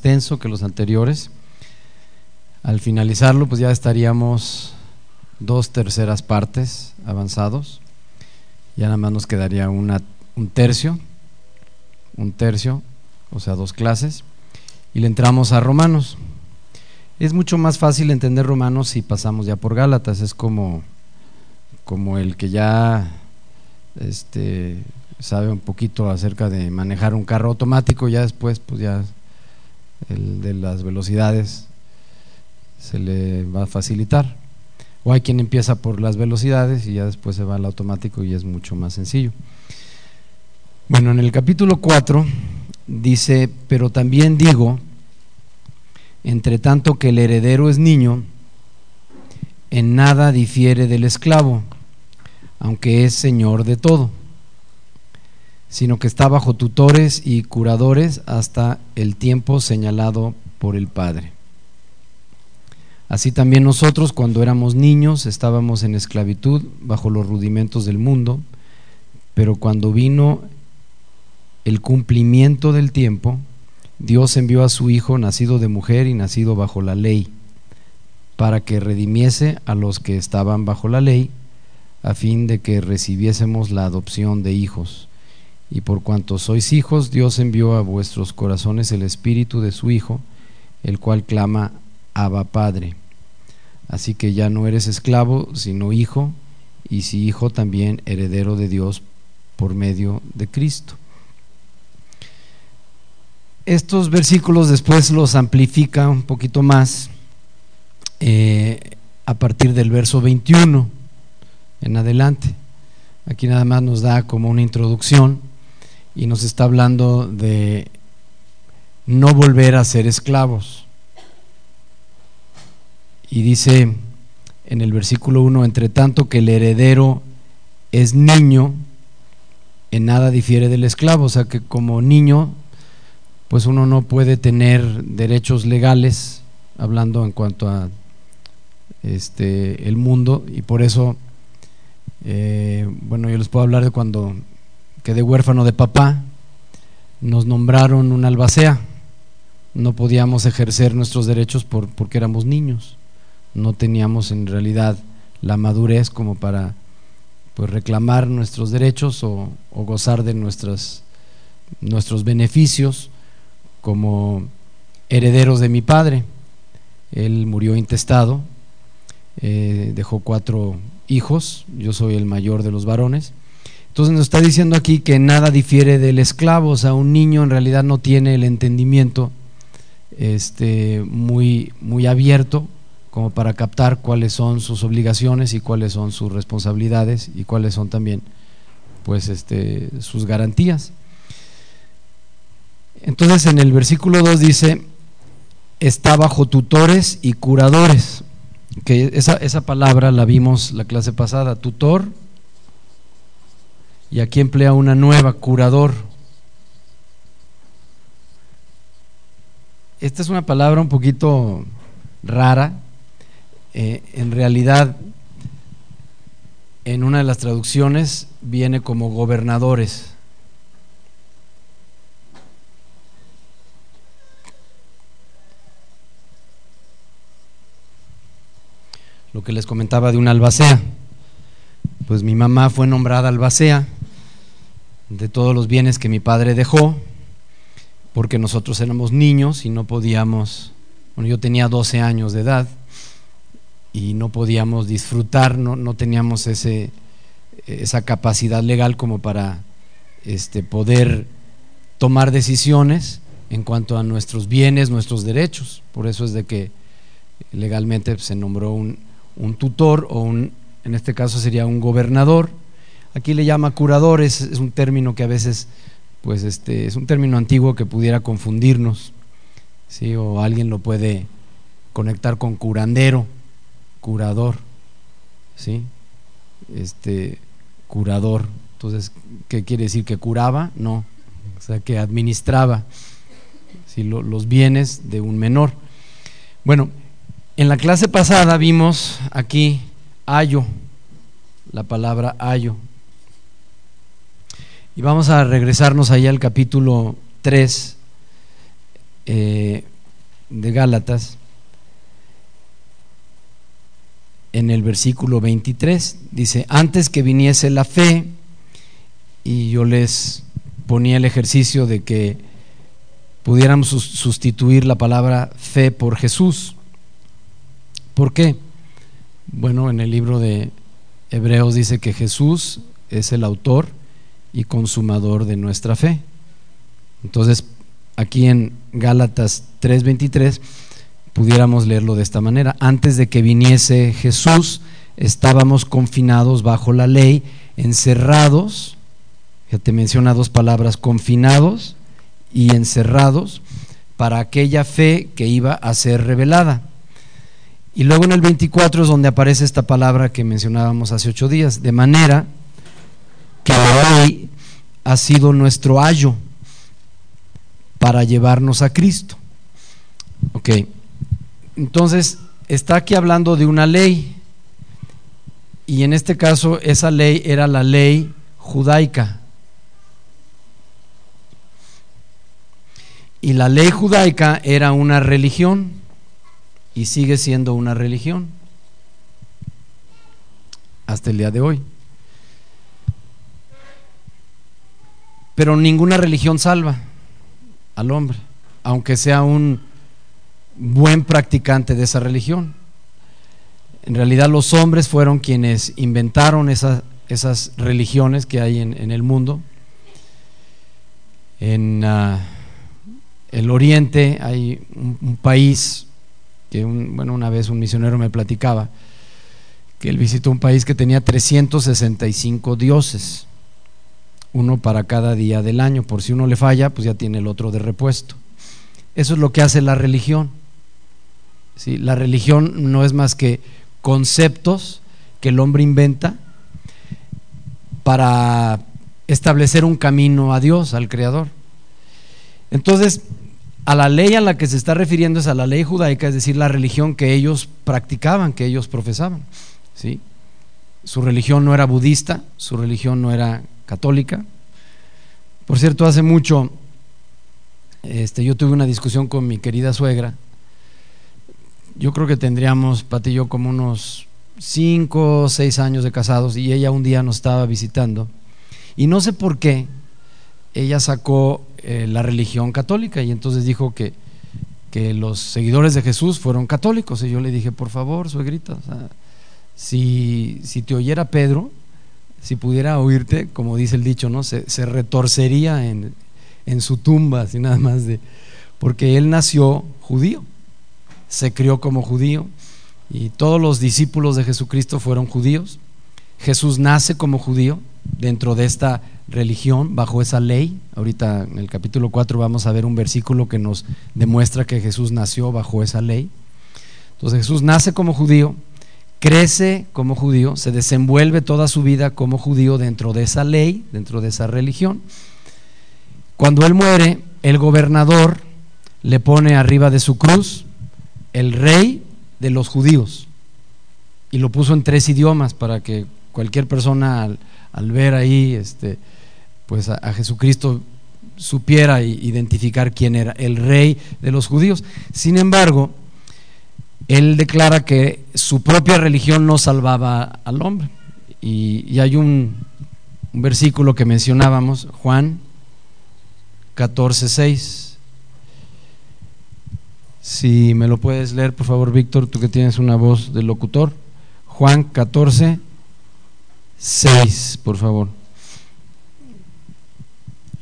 extenso que los anteriores. Al finalizarlo, pues ya estaríamos dos terceras partes avanzados. Ya nada más nos quedaría una, un tercio, un tercio, o sea, dos clases. Y le entramos a Romanos. Es mucho más fácil entender Romanos si pasamos ya por Gálatas. Es como, como el que ya este, sabe un poquito acerca de manejar un carro automático, ya después, pues ya el de las velocidades se le va a facilitar. O hay quien empieza por las velocidades y ya después se va al automático y es mucho más sencillo. Bueno, en el capítulo 4 dice, pero también digo, entre tanto que el heredero es niño, en nada difiere del esclavo, aunque es señor de todo, sino que está bajo tutores y curadores hasta el tiempo señalado por el Padre. Así también nosotros cuando éramos niños estábamos en esclavitud bajo los rudimentos del mundo, pero cuando vino el cumplimiento del tiempo, Dios envió a su Hijo nacido de mujer y nacido bajo la ley, para que redimiese a los que estaban bajo la ley, a fin de que recibiésemos la adopción de hijos. Y por cuanto sois hijos, Dios envió a vuestros corazones el Espíritu de su Hijo, el cual clama, Abba Padre. Así que ya no eres esclavo, sino hijo, y si hijo también heredero de Dios por medio de Cristo. Estos versículos después los amplifica un poquito más eh, a partir del verso 21 en adelante. Aquí nada más nos da como una introducción y nos está hablando de no volver a ser esclavos. Y dice en el versículo 1, entre tanto que el heredero es niño, en nada difiere del esclavo, o sea que como niño, pues uno no puede tener derechos legales, hablando en cuanto a este el mundo, y por eso, eh, bueno, yo les puedo hablar de cuando quedé huérfano de papá, nos nombraron un albacea, no podíamos ejercer nuestros derechos por, porque éramos niños no teníamos en realidad la madurez como para pues, reclamar nuestros derechos o, gozar de nuestros beneficios como herederos de mi padre. Él murió intestado, eh, dejó cuatro hijos, yo soy el mayor de los varones. Entonces nos está diciendo aquí que nada difiere del esclavo, o sea, un niño en realidad no tiene el entendimiento este, muy, muy abierto como para captar cuáles son sus obligaciones y cuáles son sus responsabilidades y cuáles son también pues este sus garantías. Entonces en el versículo 2 dice está bajo tutores y curadores. Que esa, esa palabra la vimos la clase pasada, tutor, y aquí emplea una nueva, curador. Esta es una palabra un poquito rara, eh, en realidad en una de las traducciones viene como gobernadores. Lo que les comentaba de una albacea. Pues mi mamá fue nombrada albacea de todos los bienes que mi padre dejó, porque nosotros éramos niños y no podíamos, bueno, yo tenía 12 años de edad y no podíamos disfrutar, no, no teníamos ese, esa capacidad legal como para este, poder tomar decisiones en cuanto a nuestros bienes, nuestros derechos. Por eso es de que legalmente se nombró un, un tutor o un, en este caso sería un gobernador. Aquí le llama curador, es, es un término que a veces, pues este, es un término antiguo que pudiera confundirnos, ¿sí? o alguien lo puede conectar con curandero curador, ¿sí? Este, curador. Entonces, ¿qué quiere decir? ¿Que curaba? No, o sea, que administraba ¿sí? los bienes de un menor. Bueno, en la clase pasada vimos aquí ayo, la palabra ayo. Y vamos a regresarnos ahí al capítulo 3, eh, de Gálatas, en el versículo 23. Dice, antes que viniese la fe, y yo les ponía el ejercicio de que pudiéramos sustituir la palabra fe por Jesús. ¿Por qué? Bueno, en el libro de Hebreos dice que Jesús es el autor y consumador de nuestra fe. Entonces, aquí en Gálatas 3:23 pudiéramos leerlo de esta manera. Antes de que viniese Jesús, estábamos confinados bajo la ley, encerrados, ya te menciona dos palabras, confinados y encerrados para aquella fe que iba a ser revelada. Y luego en el 24 es donde aparece esta palabra que mencionábamos hace ocho días, de manera que ley ha sido nuestro ayo para llevarnos a Cristo. Ok, entonces está aquí hablando de una ley, y en este caso esa ley era la ley judaica. Y la ley judaica era una religión y sigue siendo una religión hasta el día de hoy. Pero ninguna religión salva al hombre, aunque sea un buen practicante de esa religión. En realidad los hombres fueron quienes inventaron esas, religiones que hay en, el mundo. En ah, el oriente hay un país que bueno, una vez un misionero me platicaba que él visitó un país que tenía 365 dioses, uno para cada día del año, por si uno le falla, pues ya tiene el otro de repuesto. Eso es lo que hace la religión. La religión no es más que conceptos que el hombre inventa para establecer un camino a Dios, al Creador. Entonces, a la ley a la que se está refiriendo es a la ley judaica, es decir, la religión que ellos practicaban, que ellos profesaban. ¿sí? Su religión no era budista, su religión no era católica. Por cierto, hace mucho este, yo tuve una discusión con mi querida suegra. Yo creo que tendríamos, Pati y yo, como unos cinco o seis años de casados y ella un día nos estaba visitando. Y no sé por qué, ella sacó eh, la religión católica y entonces dijo que, que, los seguidores de Jesús fueron católicos. Y yo le dije, por favor, suegrita, si, si, te oyera Pedro, si pudiera oírte, como dice el dicho, ¿no? Se, retorcería en, en, su tumba, nada más de. Porque él nació judío, se crió como judío, y todos los discípulos de Jesucristo fueron judíos. Jesús nace como judío dentro de esta religión, bajo esa ley. Ahorita en el capítulo 4 vamos a ver un versículo que nos demuestra que Jesús nació bajo esa ley. Entonces Jesús nace como judío, crece como judío, se desenvuelve toda su vida como judío dentro de esa ley, dentro de esa religión. Cuando él muere, el gobernador le pone arriba de su cruz el rey de los judíos y lo puso en tres idiomas para que cualquier persona al, ver ahí este, pues a, Jesucristo supiera identificar quién era el rey de los judíos. Sin embargo, él declara que su propia religión no salvaba al hombre. Y, hay un, un, versículo que mencionábamos, Juan 14, 6. Si me lo puedes leer, por favor, Víctor, tú que tienes una voz de locutor. Juan 14, 6, por favor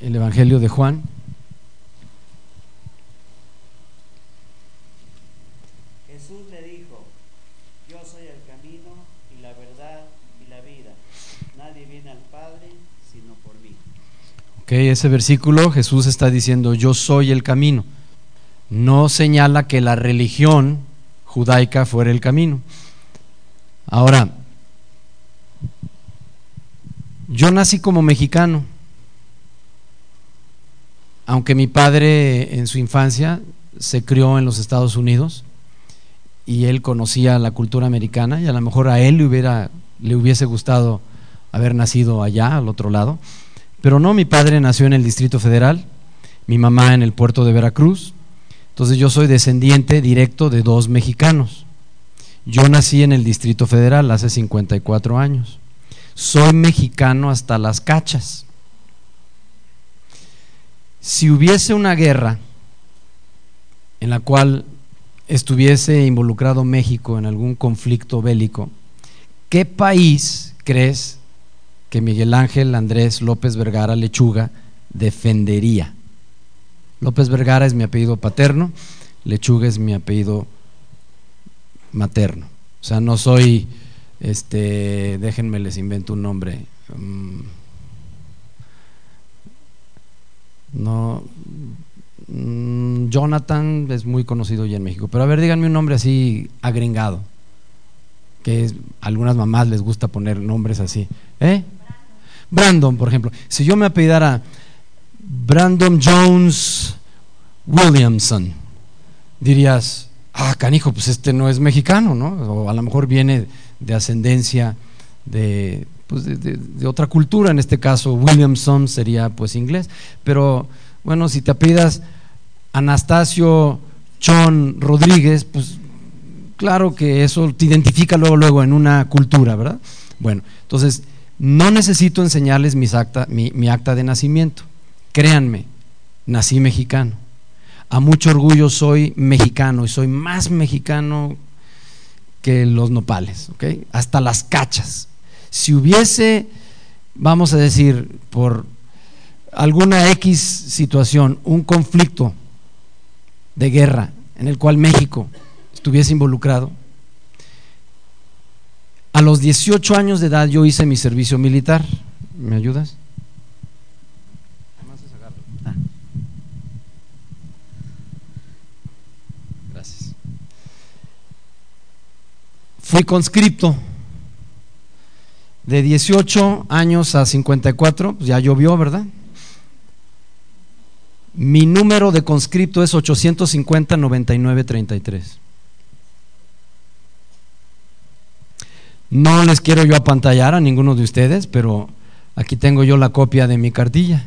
el Evangelio de Juan. Jesús le dijo, yo soy el camino y la verdad y la vida. Nadie viene al Padre sino por mí. Ok, ese versículo Jesús está diciendo, yo soy el camino. No señala que la religión judaica fuera el camino. Ahora, yo nací como mexicano aunque mi padre en su infancia se crió en los Estados Unidos y él conocía la cultura americana y a lo mejor a él le, hubiera, le hubiese gustado haber nacido allá, al otro lado. Pero no, mi padre nació en el Distrito Federal, mi mamá en el puerto de Veracruz. Entonces yo soy descendiente directo de dos mexicanos. Yo nací en el Distrito Federal hace 54 años. Soy mexicano hasta las cachas. Si hubiese una guerra en la cual estuviese involucrado México en algún conflicto bélico, ¿qué país crees que Miguel Ángel Andrés López Vergara Lechuga defendería? López Vergara es mi apellido paterno, Lechuga es mi apellido materno. O sea, no soy, este, déjenme les invento un nombre. Mm, no, mm, Jonathan es muy conocido ya en México, pero a ver, díganme un nombre así agringado, que algunas mamás les gusta poner nombres así. ¿Eh? Brandon, por ejemplo. Si yo me apellidara Brandon Jones Williamson, dirías, ah, canijo, pues este no es mexicano, ¿no? O a lo mejor viene de ascendencia de, pues de, otra cultura, en este caso Williamson sería pues inglés, pero bueno, si te apidas Anastasio John Rodríguez, pues claro que eso te identifica luego, luego en una cultura, ¿verdad? Bueno, entonces no necesito enseñarles acta, mi acta de nacimiento, créanme, nací mexicano a mucho orgullo soy mexicano y soy más mexicano que los nopales, ¿ok? Hasta las cachas. Si hubiese, vamos a decir, por alguna X situación, un conflicto de guerra en el cual México estuviese involucrado, a los 18 años de edad yo hice mi servicio militar. ¿Me ayudas? Fui conscripto de 18 años a 54, pues ya llovió, ¿verdad? Mi número de conscripto es 850-9933. No les quiero yo apantallar a ninguno de ustedes, pero aquí tengo yo la copia de mi cartilla.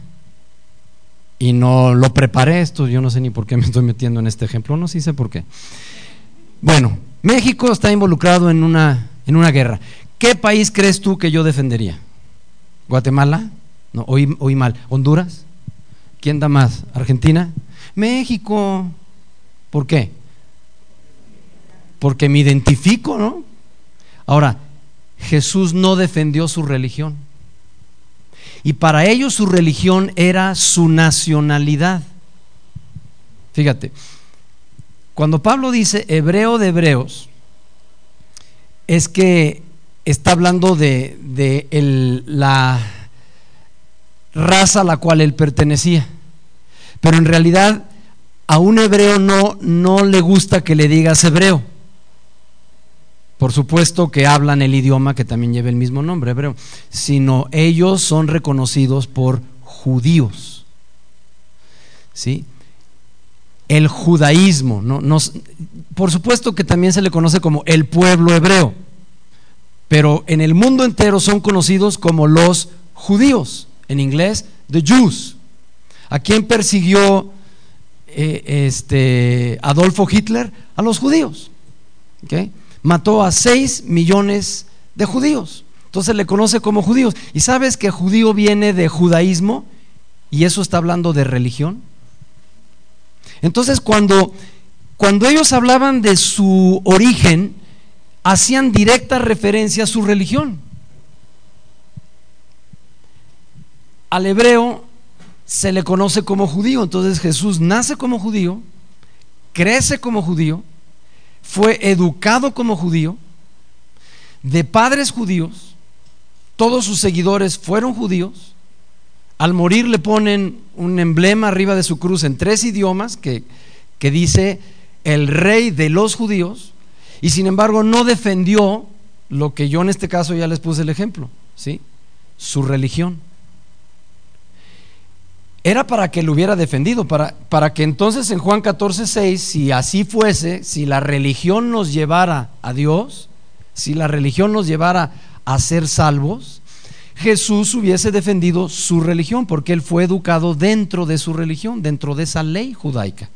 Y no lo preparé esto, yo no sé ni por qué me estoy metiendo en este ejemplo, no sí sé por qué. Bueno, México está involucrado en una, en una guerra. ¿Qué país crees tú que yo defendería? ¿Guatemala? No, oí, oí mal. ¿Honduras? ¿Quién da más? ¿Argentina? México. ¿Por qué? Porque me identifico, ¿no? Ahora, Jesús no defendió su religión. Y para ellos su religión era su nacionalidad. Fíjate, cuando Pablo dice hebreo de hebreos, es que está hablando de, la raza a la cual él pertenecía. Pero en realidad a un hebreo no, no le gusta que le digas hebreo. Por supuesto que hablan el idioma que también lleva el mismo nombre, hebreo, sino ellos son reconocidos por judíos. ¿Sí? el judaísmo. ¿no? por supuesto que también se le conoce como el pueblo hebreo, pero en el mundo entero son conocidos como los judíos, en inglés, the Jews. ¿A quién persiguió eh, este, Adolfo Hitler? A los judíos. Mató a 6 millones de judíos. Entonces le conoce como judíos. ¿Y sabes que judío viene de judaísmo? Y eso está hablando de religión. Entonces cuando, cuando ellos hablaban de su origen, hacían directa referencia a su religión. Al hebreo se le conoce como judío, entonces Jesús nace como judío, crece como judío, fue educado como judío, de padres judíos, todos sus seguidores fueron judíos, al morir le ponen un emblema arriba de su cruz en tres idiomas que, que dice el rey de los judíos y sin embargo no defendió lo que yo en este caso ya les puse el ejemplo, ¿sí? Su religión. Era para que lo hubiera defendido, para, para que entonces en Juan 14, 6, si así fuese, si la religión nos llevara a Dios, si la religión nos llevara a ser salvos, Jesús hubiese defendido su religión, porque él fue educado dentro de su religión, dentro de esa ley judaica.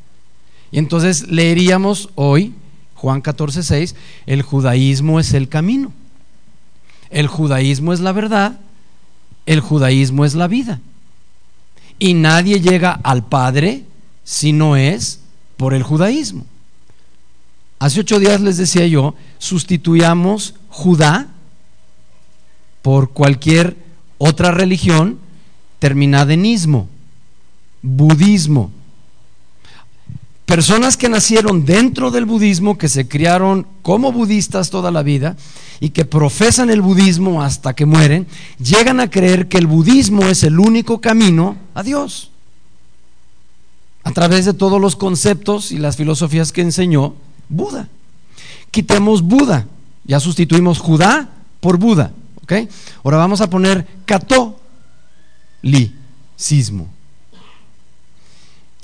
Y entonces leeríamos hoy, Juan 14, 6, el judaísmo es el camino. El judaísmo es la verdad, el judaísmo es la vida. Y nadie llega al Padre si no es por el judaísmo. Hace ocho días les decía yo, sustituyamos Judá por cualquier otra religión terminada en ismo, budismo. Personas que nacieron dentro del budismo, que se criaron como budistas toda la vida y que profesan el budismo hasta que mueren, llegan a creer que el budismo es el único camino a Dios. A través de todos los conceptos y las filosofías que enseñó Buda. Quitemos Buda, ya sustituimos Judá por Buda. ¿ok? Ahora vamos a poner catolicismo.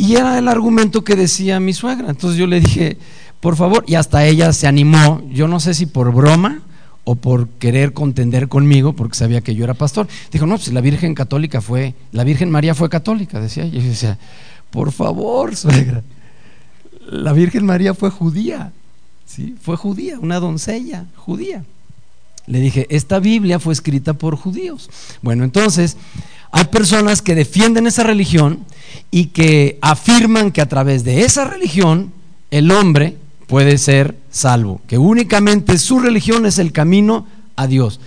Y era el argumento que decía mi suegra. Entonces yo le dije, por favor, y hasta ella se animó, yo no sé si por broma o por querer contender conmigo, porque sabía que yo era pastor. Dijo, no, pues la Virgen Católica fue, la Virgen María fue católica, decía. Y yo decía, por favor, suegra, la Virgen María fue judía, ¿sí? Fue judía, una doncella judía. Le dije, esta Biblia fue escrita por judíos. Bueno, entonces, hay personas que defienden esa religión y que afirman que a través de esa religión el hombre puede ser salvo, que únicamente su religión es el camino a Dios.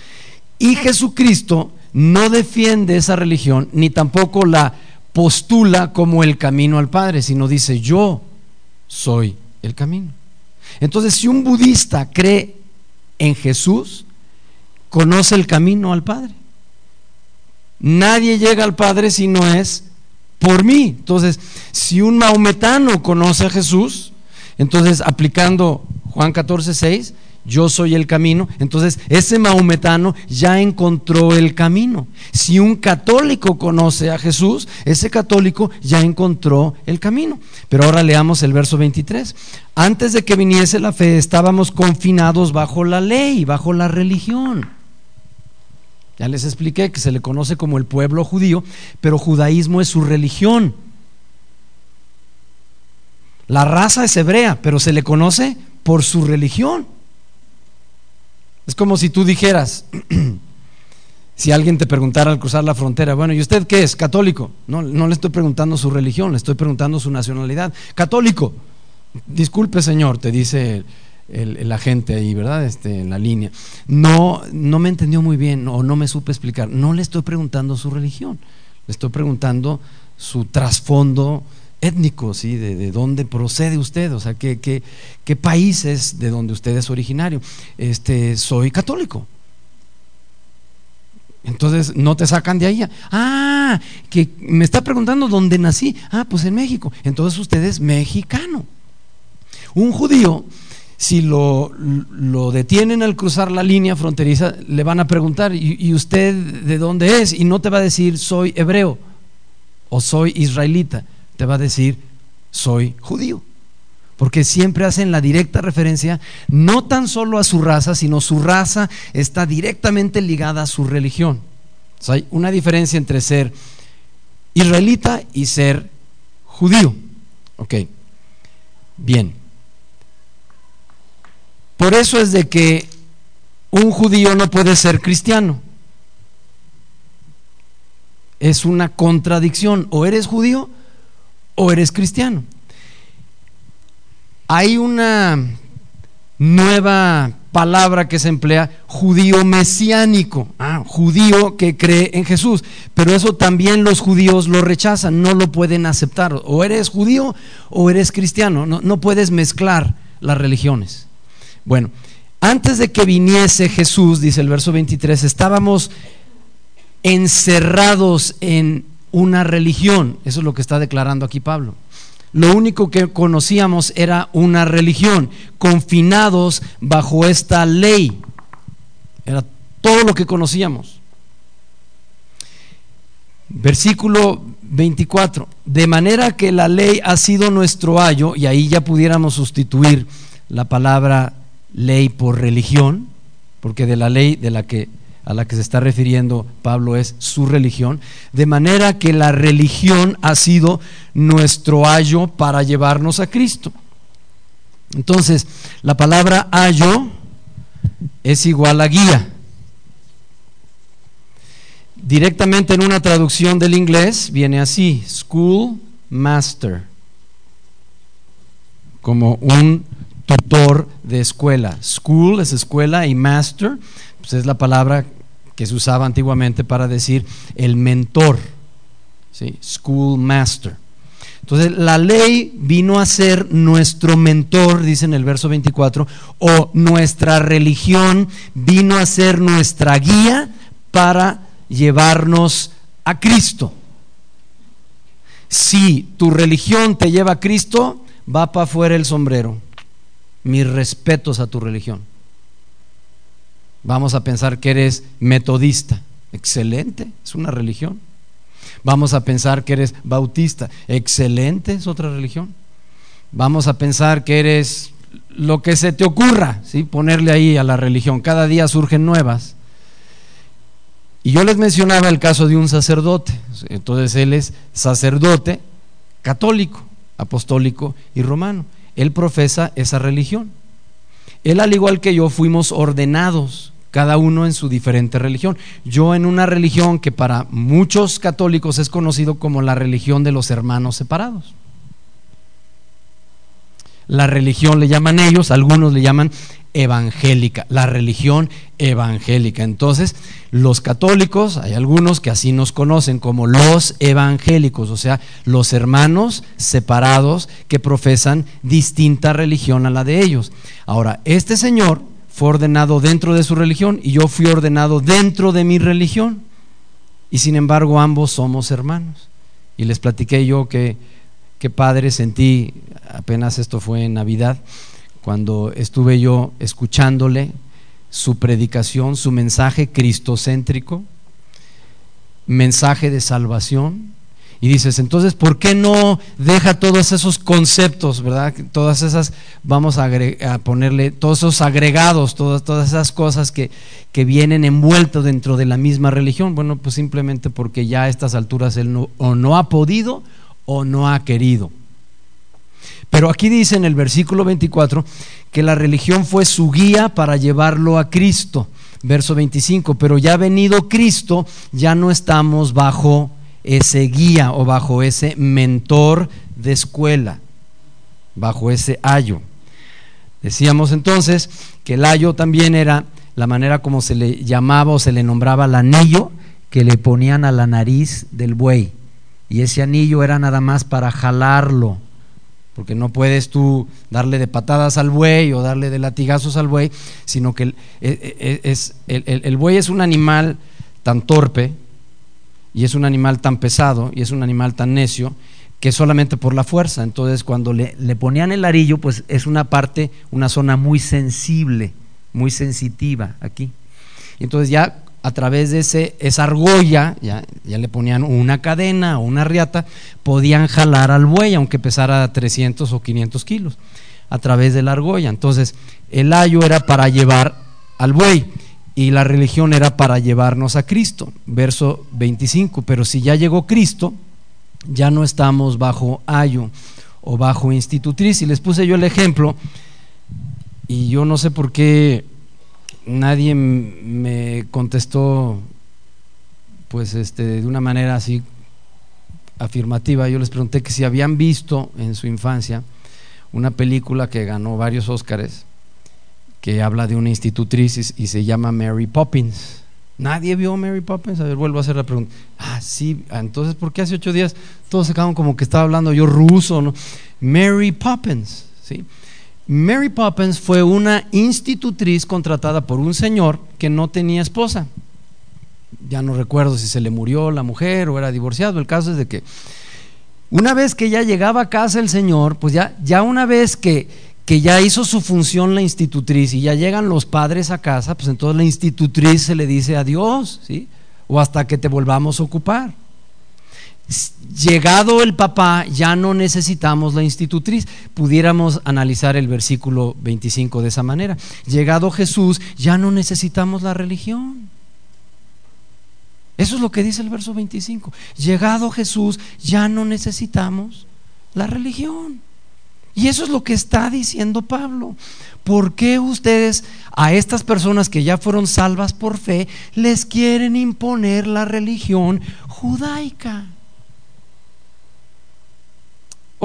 Y Jesucristo no defiende esa religión ni tampoco la postula como el camino al Padre, sino dice, yo soy el camino. Entonces, si un budista cree en Jesús, conoce el camino al Padre. Nadie llega al Padre si no es por mí. Entonces, si un maometano conoce a Jesús, entonces aplicando Juan 14, 6, yo soy el camino. Entonces, ese maometano ya encontró el camino. Si un católico conoce a Jesús, ese católico ya encontró el camino. Pero ahora leamos el verso 23. Antes de que viniese la fe, estábamos confinados bajo la ley, bajo la religión. Ya les expliqué que se le conoce como el pueblo judío, pero judaísmo es su religión. La raza es hebrea, pero se le conoce por su religión. Es como si tú dijeras, si alguien te preguntara al cruzar la frontera, bueno, ¿y usted qué es? Católico. No, no le estoy preguntando su religión, le estoy preguntando su nacionalidad. Católico. Disculpe, señor, te dice el, agente ahí, ¿verdad? Este, en la línea. No, no me entendió muy bien o no me supe explicar. No le estoy preguntando su religión, le estoy preguntando su trasfondo étnico, ¿sí? De, dónde procede usted, o sea, qué, qué, qué país es de donde usted es originario. Este, soy católico. Entonces no te sacan de ahí. Ah, que me está preguntando dónde nací. Ah, pues en México. Entonces usted es mexicano. Un judío, si lo, lo detienen al cruzar la línea fronteriza, le van a preguntar, ¿y, ¿y usted de dónde es? Y no te va a decir, soy hebreo o soy israelita te va a decir, soy judío. Porque siempre hacen la directa referencia no tan solo a su raza, sino su raza está directamente ligada a su religión. hay una diferencia entre ser israelita y ser judío. Ok, bien. Por eso es de que un judío no puede ser cristiano. Es una contradicción. O eres judío o eres cristiano. Hay una nueva palabra que se emplea, judío mesiánico, ah, judío que cree en Jesús, pero eso también los judíos lo rechazan, no lo pueden aceptar, o eres judío o eres cristiano, no, no puedes mezclar las religiones. Bueno, antes de que viniese Jesús, dice el verso 23, estábamos encerrados en una religión. Eso es lo que está declarando aquí Pablo. Lo único que conocíamos era una religión, confinados bajo esta ley. Era todo lo que conocíamos. Versículo 24. De manera que la ley ha sido nuestro ayo, y ahí ya pudiéramos sustituir la palabra ley por religión, porque de la ley de la que a la que se está refiriendo Pablo es su religión, de manera que la religión ha sido nuestro ayo para llevarnos a Cristo. Entonces, la palabra ayo es igual a guía. Directamente en una traducción del inglés viene así, school master, como un tutor de escuela. School es escuela y master pues es la palabra que se usaba antiguamente para decir el mentor, ¿sí? school master. Entonces la ley vino a ser nuestro mentor, dice en el verso 24, o nuestra religión vino a ser nuestra guía para llevarnos a Cristo. Si tu religión te lleva a Cristo, va para afuera el sombrero. Mis respetos a tu religión. Vamos a pensar que eres metodista. Excelente, es una religión. Vamos a pensar que eres bautista. Excelente, es otra religión. Vamos a pensar que eres lo que se te ocurra, ¿sí? ponerle ahí a la religión. Cada día surgen nuevas. Y yo les mencionaba el caso de un sacerdote. Entonces él es sacerdote católico, apostólico y romano. Él profesa esa religión. Él, al igual que yo, fuimos ordenados, cada uno en su diferente religión. Yo en una religión que para muchos católicos es conocido como la religión de los hermanos separados. La religión le llaman ellos, algunos le llaman evangélica, la religión evangélica. Entonces, los católicos, hay algunos que así nos conocen como los evangélicos, o sea, los hermanos separados que profesan distinta religión a la de ellos. Ahora, este señor fue ordenado dentro de su religión y yo fui ordenado dentro de mi religión. Y sin embargo, ambos somos hermanos. Y les platiqué yo que, que padre sentí, apenas esto fue en Navidad, cuando estuve yo escuchándole su predicación, su mensaje cristocéntrico, mensaje de salvación. Y dices, entonces, ¿por qué no deja todos esos conceptos, verdad? Todas esas, vamos a, ponerle, todos esos agregados, todas, todas esas cosas que, que vienen envueltos dentro de la misma religión. Bueno, pues simplemente porque ya a estas alturas él o no ha podido o no ha querido. Pero aquí dice en el versículo 24 que la religión fue su guía para llevarlo a Cristo. Verso 25, pero ya venido Cristo, ya no estamos bajo ese guía o bajo ese mentor de escuela, bajo ese ayo. Decíamos entonces que el ayo también era la manera como se le llamaba o se le nombraba el anillo que le ponían a la nariz del buey. Y ese anillo era nada más para jalarlo porque no puedes tú darle de patadas al buey o darle de latigazos al buey, sino que el, e, e, e, es, el, buey es un animal tan torpe y es un animal tan pesado y es un animal tan necio que solamente por la fuerza. Entonces cuando le, le ponían el arillo, pues es una parte, una zona muy sensible, muy sensitiva aquí. Entonces ya a través de ese, esa argolla, ya, ya, le ponían una cadena o una riata, podían jalar al buey, aunque pesara 300 o 500 kilos, a través de la argolla. Entonces, el ayo era para llevar al buey y la religión era para llevarnos a Cristo. Verso 25, pero si ya llegó Cristo, ya no estamos bajo ayo o bajo institutriz. Y les puse yo el ejemplo, y yo no sé por qué nadie me contestó pues este de una manera así afirmativa. Yo les pregunté que si habían visto en su infancia una película que ganó varios Óscares que habla de una institutriz y se llama Mary Poppins. Nadie vio Mary Poppins. A ver, vuelvo a hacer la pregunta. Ah, sí. Entonces, ¿por qué hace ocho días todos se quedaron como que estaba hablando yo ruso? Mary Poppins. ¿sí? Mary Poppins fue una institutriz contratada por un señor que no tenía esposa. Ya no recuerdo si se le murió la mujer o era divorciado. El caso es de que una vez que ya llegaba a casa el señor, pues ya, ya una vez que, que ya hizo su función la institutriz y ya llegan los padres a casa, pues entonces la institutriz se le dice adiós, ¿sí? O hasta que te volvamos a ocupar. Llegado el papá, ya no necesitamos la institutriz. Pudiéramos analizar el versículo 25 de esa manera. Llegado Jesús, ya no necesitamos la religión. Eso es lo que dice el verso 25. Llegado Jesús, ya no necesitamos la religión. Y eso es lo que está diciendo Pablo. ¿Por qué ustedes a estas personas que ya fueron salvas por fe les quieren imponer la religión judaica?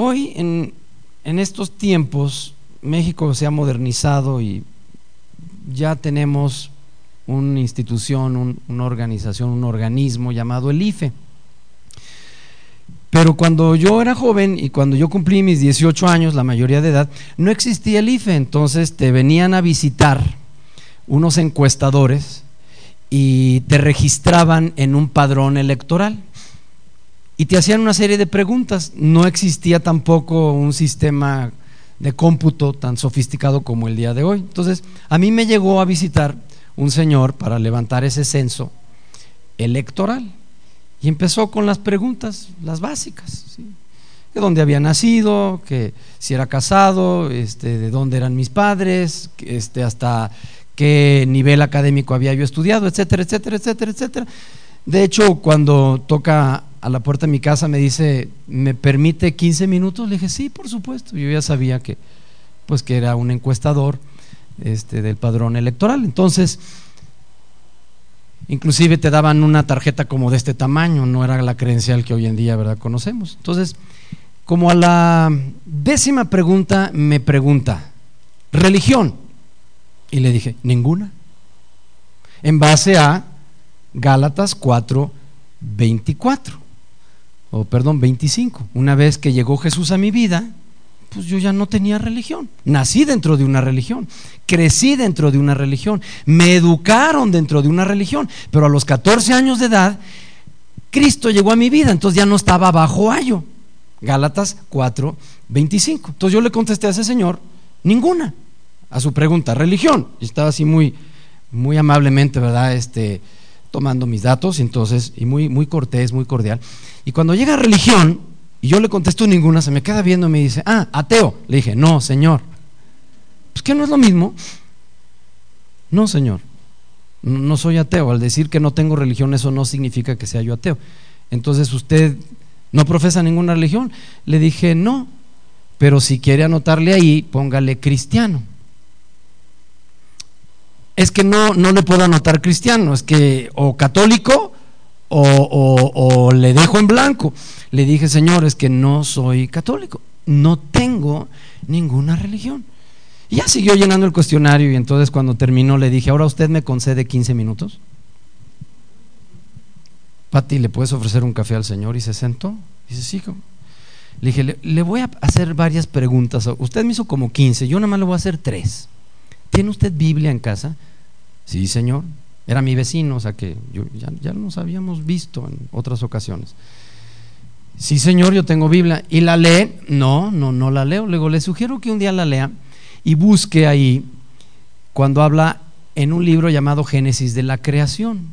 Hoy en, estos tiempos México se ha modernizado y ya tenemos una institución, una organización, un organismo llamado el IFE. Pero cuando yo era joven y cuando yo cumplí mis 18 años, la mayoría de edad, no existía el IFE, entonces te venían a visitar unos encuestadores y te registraban en un padrón electoral y te hacían una serie de preguntas. No existía tampoco un sistema de cómputo tan sofisticado como el día de hoy. Entonces, a mí me llegó a visitar un señor para levantar ese censo electoral. Y empezó con las preguntas, las básicas, de dónde había nacido, que si era casado, este, de dónde eran mis padres, este, hasta qué nivel académico había yo estudiado, etcétera, etcétera, etcétera, etcétera. De hecho, cuando toca a la puerta de mi casa me dice, ¿me permite 15 minutos? Le dije, sí, por supuesto. Yo ya sabía que, pues, que era un encuestador este, del padrón electoral. Entonces, inclusive te daban una tarjeta como de este tamaño, no era la credencial que hoy en día, ¿verdad? Conocemos. Entonces, como a la décima pregunta me pregunta, religión. Y le dije, ninguna. En base a Gálatas 4, 24 o perdón, 25. Una vez que llegó Jesús a mi vida, pues yo ya no tenía religión. Nací dentro de una religión, crecí dentro de una religión, me educaron dentro de una religión, pero a los 14 años de edad, Cristo llegó a mi vida, entonces ya no estaba bajo ayo. Gálatas 4, 25. Entonces yo le contesté a ese señor, ninguna, a su pregunta, religión. Y estaba así muy, muy amablemente, ¿verdad? Este, tomando mis datos, entonces, y muy, muy cortés, muy cordial. Y cuando llega religión, y yo le contesto ninguna, se me queda viendo y me dice, ah, ateo. Le dije, no, señor. Pues que no es lo mismo. No, señor. No soy ateo. Al decir que no tengo religión, eso no significa que sea yo ateo. Entonces, ¿usted no profesa ninguna religión? Le dije, no. Pero si quiere anotarle ahí, póngale cristiano es que no, no le puedo anotar cristiano, es que o católico o, le dejo en blanco. Le dije, Señor, es que no soy católico, no tengo ninguna religión. Y ya siguió llenando el cuestionario y entonces cuando terminó le dije, ahora usted me concede 15 minutos. Pati, ¿le puedes ofrecer un café al Señor? Y se sentó. Dice, sí. Le dije, le, le, voy a hacer varias preguntas. Usted me hizo como 15, yo nada más le voy a hacer tres. ¿Tiene usted Biblia en casa? Sí, señor. Era mi vecino, o sea que ya, nos habíamos visto en otras ocasiones. Sí, señor, yo tengo Biblia. ¿Y la lee? No, no, no la leo. Luego le sugiero que un día la lea y busque ahí cuando habla en un libro llamado Génesis de la creación.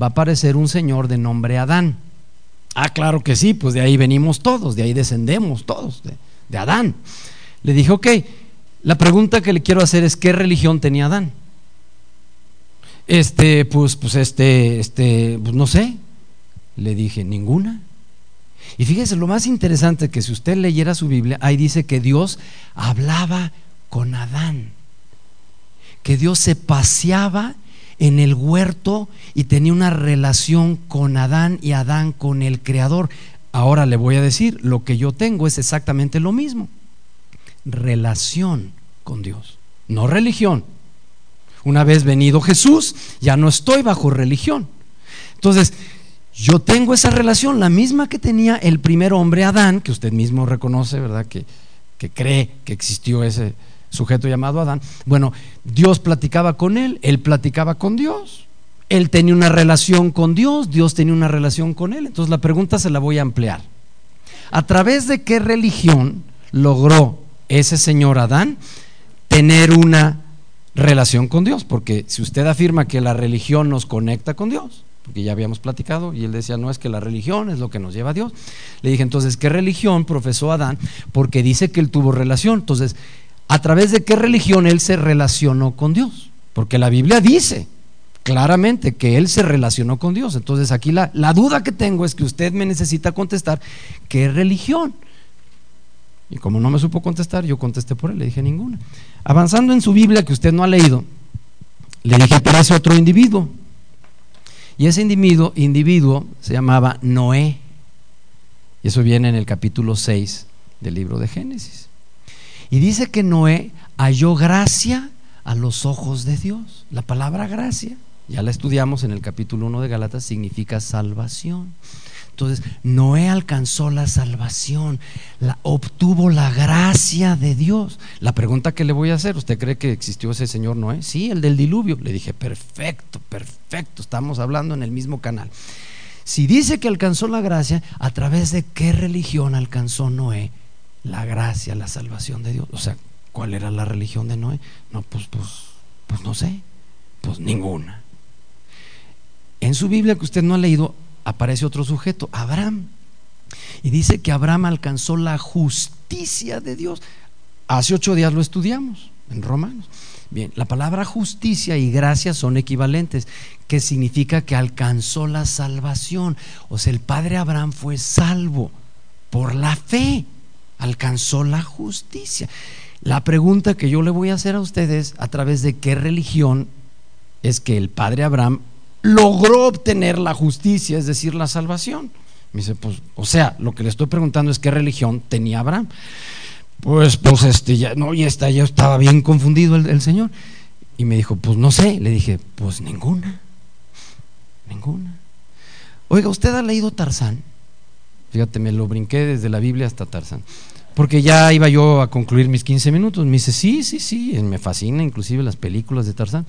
Va a aparecer un señor de nombre Adán. Ah, claro que sí, pues de ahí venimos todos, de ahí descendemos todos, de, de Adán. Le dije, ok, la pregunta que le quiero hacer es, ¿qué religión tenía Adán? Este, pues, pues este, este, pues no sé. Le dije, ninguna. Y fíjese, lo más interesante que si usted leyera su Biblia, ahí dice que Dios hablaba con Adán, que Dios se paseaba en el huerto y tenía una relación con Adán y Adán con el Creador. Ahora le voy a decir, lo que yo tengo es exactamente lo mismo, relación con Dios, no religión. Una vez venido Jesús, ya no estoy bajo religión. Entonces, yo tengo esa relación, la misma que tenía el primer hombre Adán, que usted mismo reconoce, ¿verdad? Que, que cree que existió ese sujeto llamado Adán. Bueno, Dios platicaba con él, él platicaba con Dios. Él tenía una relación con Dios, Dios tenía una relación con él. Entonces la pregunta se la voy a ampliar. ¿A través de qué religión logró ese señor Adán tener una relación con Dios, porque si usted afirma que la religión nos conecta con Dios, porque ya habíamos platicado, y él decía, no es que la religión es lo que nos lleva a Dios. Le dije, entonces, ¿qué religión profesó Adán? Porque dice que él tuvo relación. Entonces, ¿a través de qué religión él se relacionó con Dios? Porque la Biblia dice claramente que él se relacionó con Dios. Entonces aquí la, la duda que tengo es que usted me necesita contestar, ¿qué religión? Y como no me supo contestar, yo contesté por él, le dije ninguna. Avanzando en su Biblia que usted no ha leído, le dije, aparece otro individuo. Y ese individuo, se llamaba Noé. Y eso viene en el capítulo 6 del libro de Génesis. Y dice que Noé halló gracia a los ojos de Dios. La palabra gracia, ya la estudiamos en el capítulo 1 de Galatas, significa salvación. Entonces, Noé alcanzó la salvación, la, obtuvo la gracia de Dios. La pregunta que le voy a hacer, ¿usted cree que existió ese señor Noé? Sí, el del diluvio. Le dije, perfecto, perfecto, estamos hablando en el mismo canal. Si dice que alcanzó la gracia, ¿a través de qué religión alcanzó Noé la gracia, la salvación de Dios? O sea, ¿cuál era la religión de Noé? No, pues, pues, pues no sé, pues ninguna. En su Biblia que usted no ha leído, aparece otro sujeto, Abraham. Y dice que Abraham alcanzó la justicia de Dios. Hace ocho días lo estudiamos en Romanos. Bien, la palabra justicia y gracia son equivalentes, que significa que alcanzó la salvación. O sea, el padre Abraham fue salvo por la fe, alcanzó la justicia. La pregunta que yo le voy a hacer a ustedes, a través de qué religión es que el padre Abraham logró obtener la justicia, es decir, la salvación. Me dice, pues, o sea, lo que le estoy preguntando es qué religión tenía Abraham. Pues, pues, este, ya, no, ya está, ya estaba bien confundido el, el Señor. Y me dijo, pues no sé. Le dije, pues ninguna, ninguna. Oiga, ¿usted ha leído Tarzán? Fíjate, me lo brinqué desde la Biblia hasta Tarzán. Porque ya iba yo a concluir mis 15 minutos. Me dice, sí, sí, sí, me fascina inclusive las películas de Tarzán.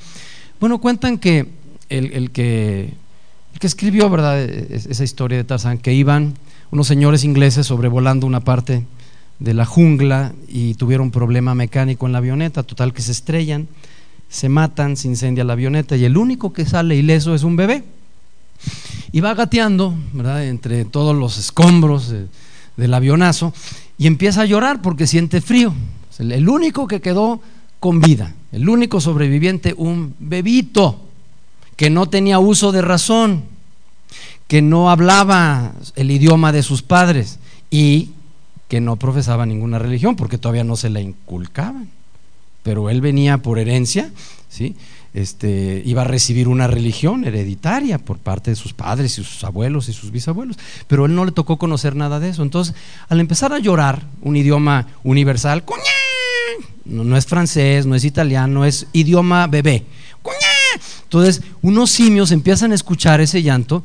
Bueno, cuentan que el, que, escribió ¿verdad? esa historia de Tarzán, que iban unos señores ingleses sobrevolando una parte de la jungla y tuvieron un problema mecánico en la avioneta, total que se estrellan, se matan, se incendia la avioneta y el único que sale ileso es un bebé. Y va gateando ¿verdad? entre todos los escombros del avionazo y empieza a llorar porque siente frío. El único que quedó con vida, el único sobreviviente, un bebito que no tenía uso de razón, que no hablaba el idioma de sus padres y que no profesaba ninguna religión porque todavía no se la inculcaban. Pero él venía por herencia, ¿sí? Este, iba a recibir una religión hereditaria por parte de sus padres y sus abuelos y sus bisabuelos, pero él no le tocó conocer nada de eso. Entonces, al empezar a llorar un idioma universal, no, no es francés, no es italiano, es idioma bebé. Entonces, unos simios empiezan a escuchar ese llanto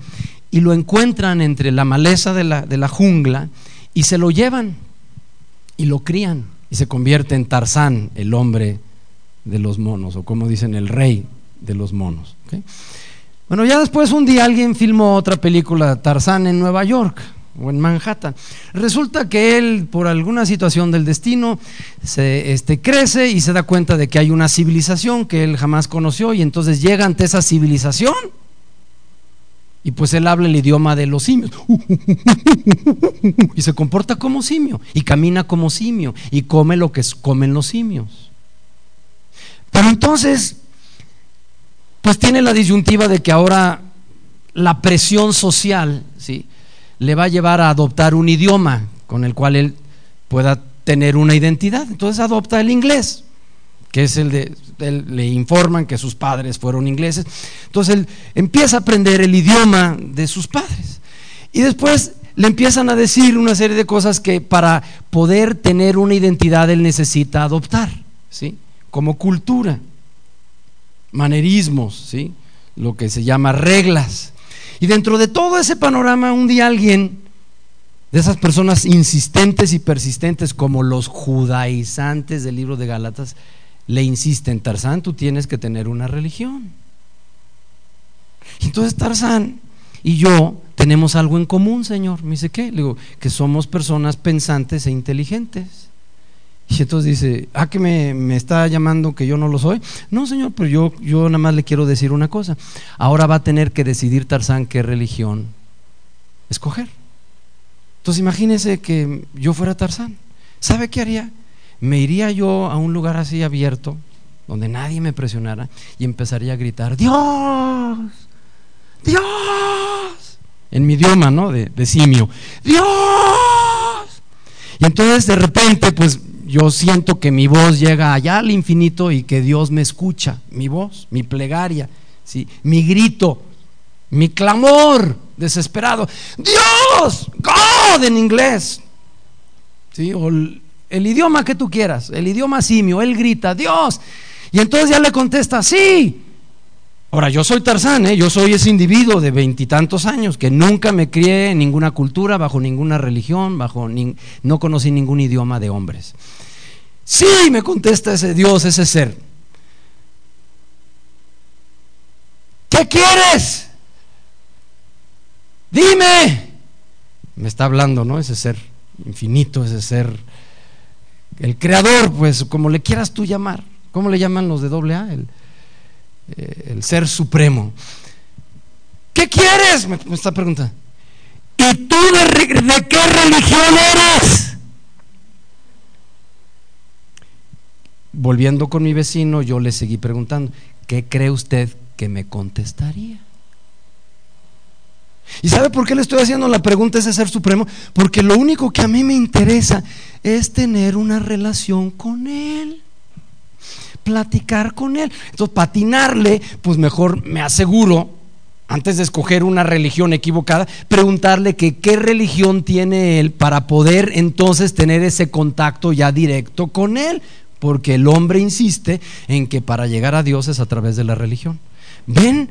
y lo encuentran entre la maleza de la, de la jungla y se lo llevan y lo crían y se convierte en Tarzán, el hombre de los monos, o como dicen, el rey de los monos. Bueno, ya después un día alguien filmó otra película, Tarzán en Nueva York o en Manhattan. Resulta que él, por alguna situación del destino, se este, crece y se da cuenta de que hay una civilización que él jamás conoció y entonces llega ante esa civilización y pues él habla el idioma de los simios y se comporta como simio y camina como simio y come lo que comen los simios. Pero entonces, pues tiene la disyuntiva de que ahora la presión social, ¿sí? Le va a llevar a adoptar un idioma con el cual él pueda tener una identidad. Entonces adopta el inglés, que es el de, le informan que sus padres fueron ingleses. Entonces él empieza a aprender el idioma de sus padres. Y después le empiezan a decir una serie de cosas que para poder tener una identidad él necesita adoptar, ¿sí? Como cultura, manerismos, ¿sí? Lo que se llama reglas. Y dentro de todo ese panorama, un día alguien de esas personas insistentes y persistentes como los judaizantes del libro de Galatas, le insisten, Tarzán, tú tienes que tener una religión. Entonces Tarzán y yo tenemos algo en común, Señor. Me dice, ¿qué? Le digo, que somos personas pensantes e inteligentes. Y entonces dice, ah, que me, está llamando que yo no lo soy. No, señor, pero yo, yo nada más le quiero decir una cosa. Ahora va a tener que decidir Tarzán qué religión escoger. Entonces imagínese que yo fuera Tarzán. ¿Sabe qué haría? Me iría yo a un lugar así abierto, donde nadie me presionara, y empezaría a gritar, Dios, Dios, en mi idioma, ¿no? De, de simio, Dios. Y entonces de repente, pues yo siento que mi voz llega allá al infinito y que Dios me escucha, mi voz, mi plegaria, ¿sí? mi grito, mi clamor desesperado. Dios, God en inglés. ¿Sí? O el, idioma que tú quieras, el idioma simio, él grita, Dios. Y entonces ya le contesta, sí. Ahora, yo soy Tarzán, ¿eh? yo soy ese individuo de veintitantos años que nunca me crié en ninguna cultura, bajo ninguna religión, bajo no conocí ningún idioma de hombres. Sí, me contesta ese Dios, ese ser. ¿Qué quieres? Dime. Me está hablando, ¿no? Ese ser infinito, ese ser, el creador, pues como le quieras tú llamar. ¿Cómo le llaman los de doble A? El, eh, ser supremo. ¿Qué quieres? Me, está preguntando. ¿Y tú de, de qué religión eres? Volviendo con mi vecino, yo le seguí preguntando, ¿qué cree usted que me contestaría? ¿Y sabe por qué le estoy haciendo la pregunta ese ser supremo? Porque lo único que a mí me interesa es tener una relación con Él platicar con él. Entonces, patinarle, pues mejor me aseguro, antes de escoger una religión equivocada, preguntarle qué religión tiene él para poder entonces tener ese contacto ya directo con él. Porque el hombre insiste en que para llegar a Dios es a través de la religión. ¿Ven?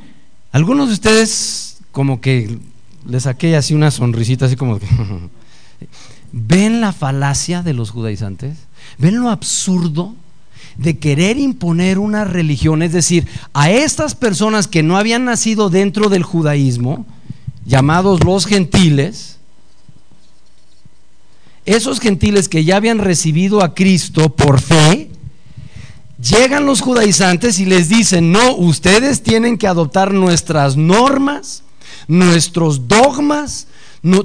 Algunos de ustedes como que les saqué así una sonrisita, así como... ¿Ven la falacia de los judaizantes? ¿Ven lo absurdo? de querer imponer una religión, es decir, a estas personas que no habían nacido dentro del judaísmo, llamados los gentiles, esos gentiles que ya habían recibido a Cristo por fe, llegan los judaizantes y les dicen, no, ustedes tienen que adoptar nuestras normas, nuestros dogmas,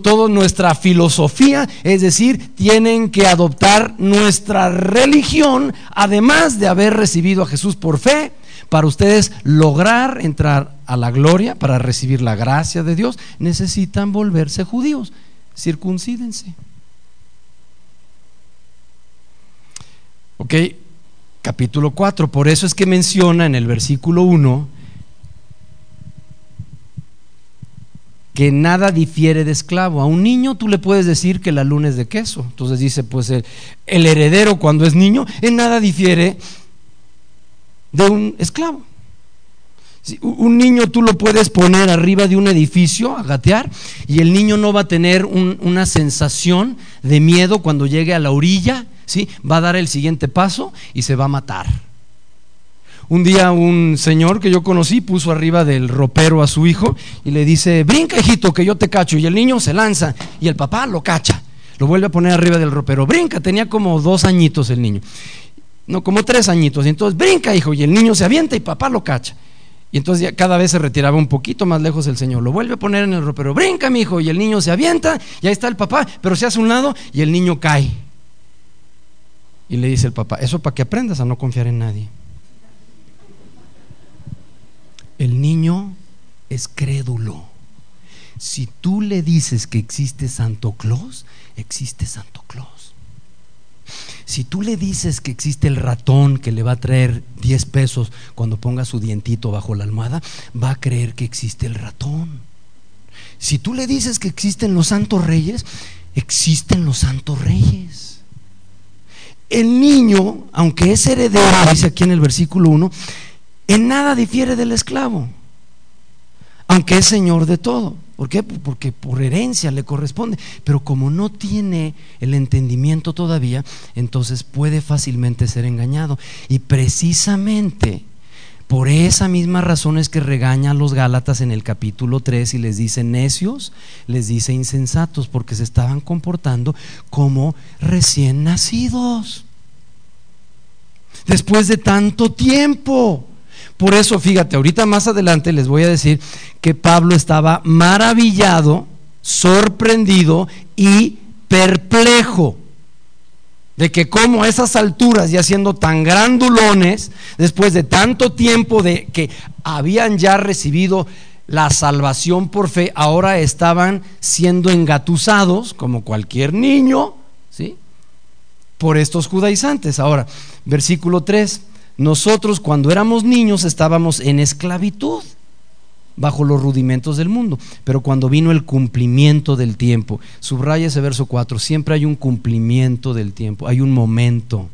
toda nuestra filosofía, es decir, tienen que adoptar nuestra religión, además de haber recibido a Jesús por fe, para ustedes lograr entrar a la gloria, para recibir la gracia de Dios, necesitan volverse judíos, circuncídense. Ok, capítulo 4, por eso es que menciona en el versículo 1, que nada difiere de esclavo. A un niño tú le puedes decir que la luna es de queso. Entonces dice, pues el, heredero cuando es niño, en nada difiere de un esclavo. un niño tú lo puedes poner arriba de un edificio a gatear y el niño no va a tener una sensación de miedo cuando llegue a la orilla, va a dar el siguiente paso y se va a matar. Un día un señor que yo conocí puso arriba del ropero a su hijo y le dice, brinca hijito que yo te cacho. Y el niño se lanza y el papá lo cacha. Lo vuelve a poner arriba del ropero. Brinca, tenía como dos añitos el niño. No, como tres añitos. Y entonces, brinca hijo. Y el niño se avienta y papá lo cacha. Y entonces cada vez se retiraba un poquito más lejos el señor. Lo vuelve a poner en el ropero. Brinca, mi hijo. Y el niño se avienta. Y ahí está el papá. Pero se hace un lado y el niño cae. Y le dice el papá, eso para que aprendas a no confiar en nadie. El niño es crédulo. Si tú le dices que existe Santo Claus, existe Santo Claus. Si tú le dices que existe el ratón que le va a traer 10 pesos cuando ponga su dientito bajo la almohada, va a creer que existe el ratón. Si tú le dices que existen los santos reyes, existen los santos reyes. El niño, aunque es heredero, dice aquí en el versículo 1, en nada difiere del esclavo, aunque es señor de todo. ¿Por qué? Porque por herencia le corresponde. Pero como no tiene el entendimiento todavía, entonces puede fácilmente ser engañado. Y precisamente por esa misma razón es que regaña a los Gálatas en el capítulo 3 y les dice necios, les dice insensatos, porque se estaban comportando como recién nacidos. Después de tanto tiempo. Por eso, fíjate, ahorita más adelante les voy a decir que Pablo estaba maravillado, sorprendido y perplejo. De que como a esas alturas, ya siendo tan grandulones, después de tanto tiempo de que habían ya recibido la salvación por fe, ahora estaban siendo engatusados, como cualquier niño, ¿sí? Por estos judaizantes. Ahora, versículo 3, nosotros cuando éramos niños estábamos en esclavitud bajo los rudimentos del mundo. Pero cuando vino el cumplimiento del tiempo, subraya ese verso 4, siempre hay un cumplimiento del tiempo, hay un momento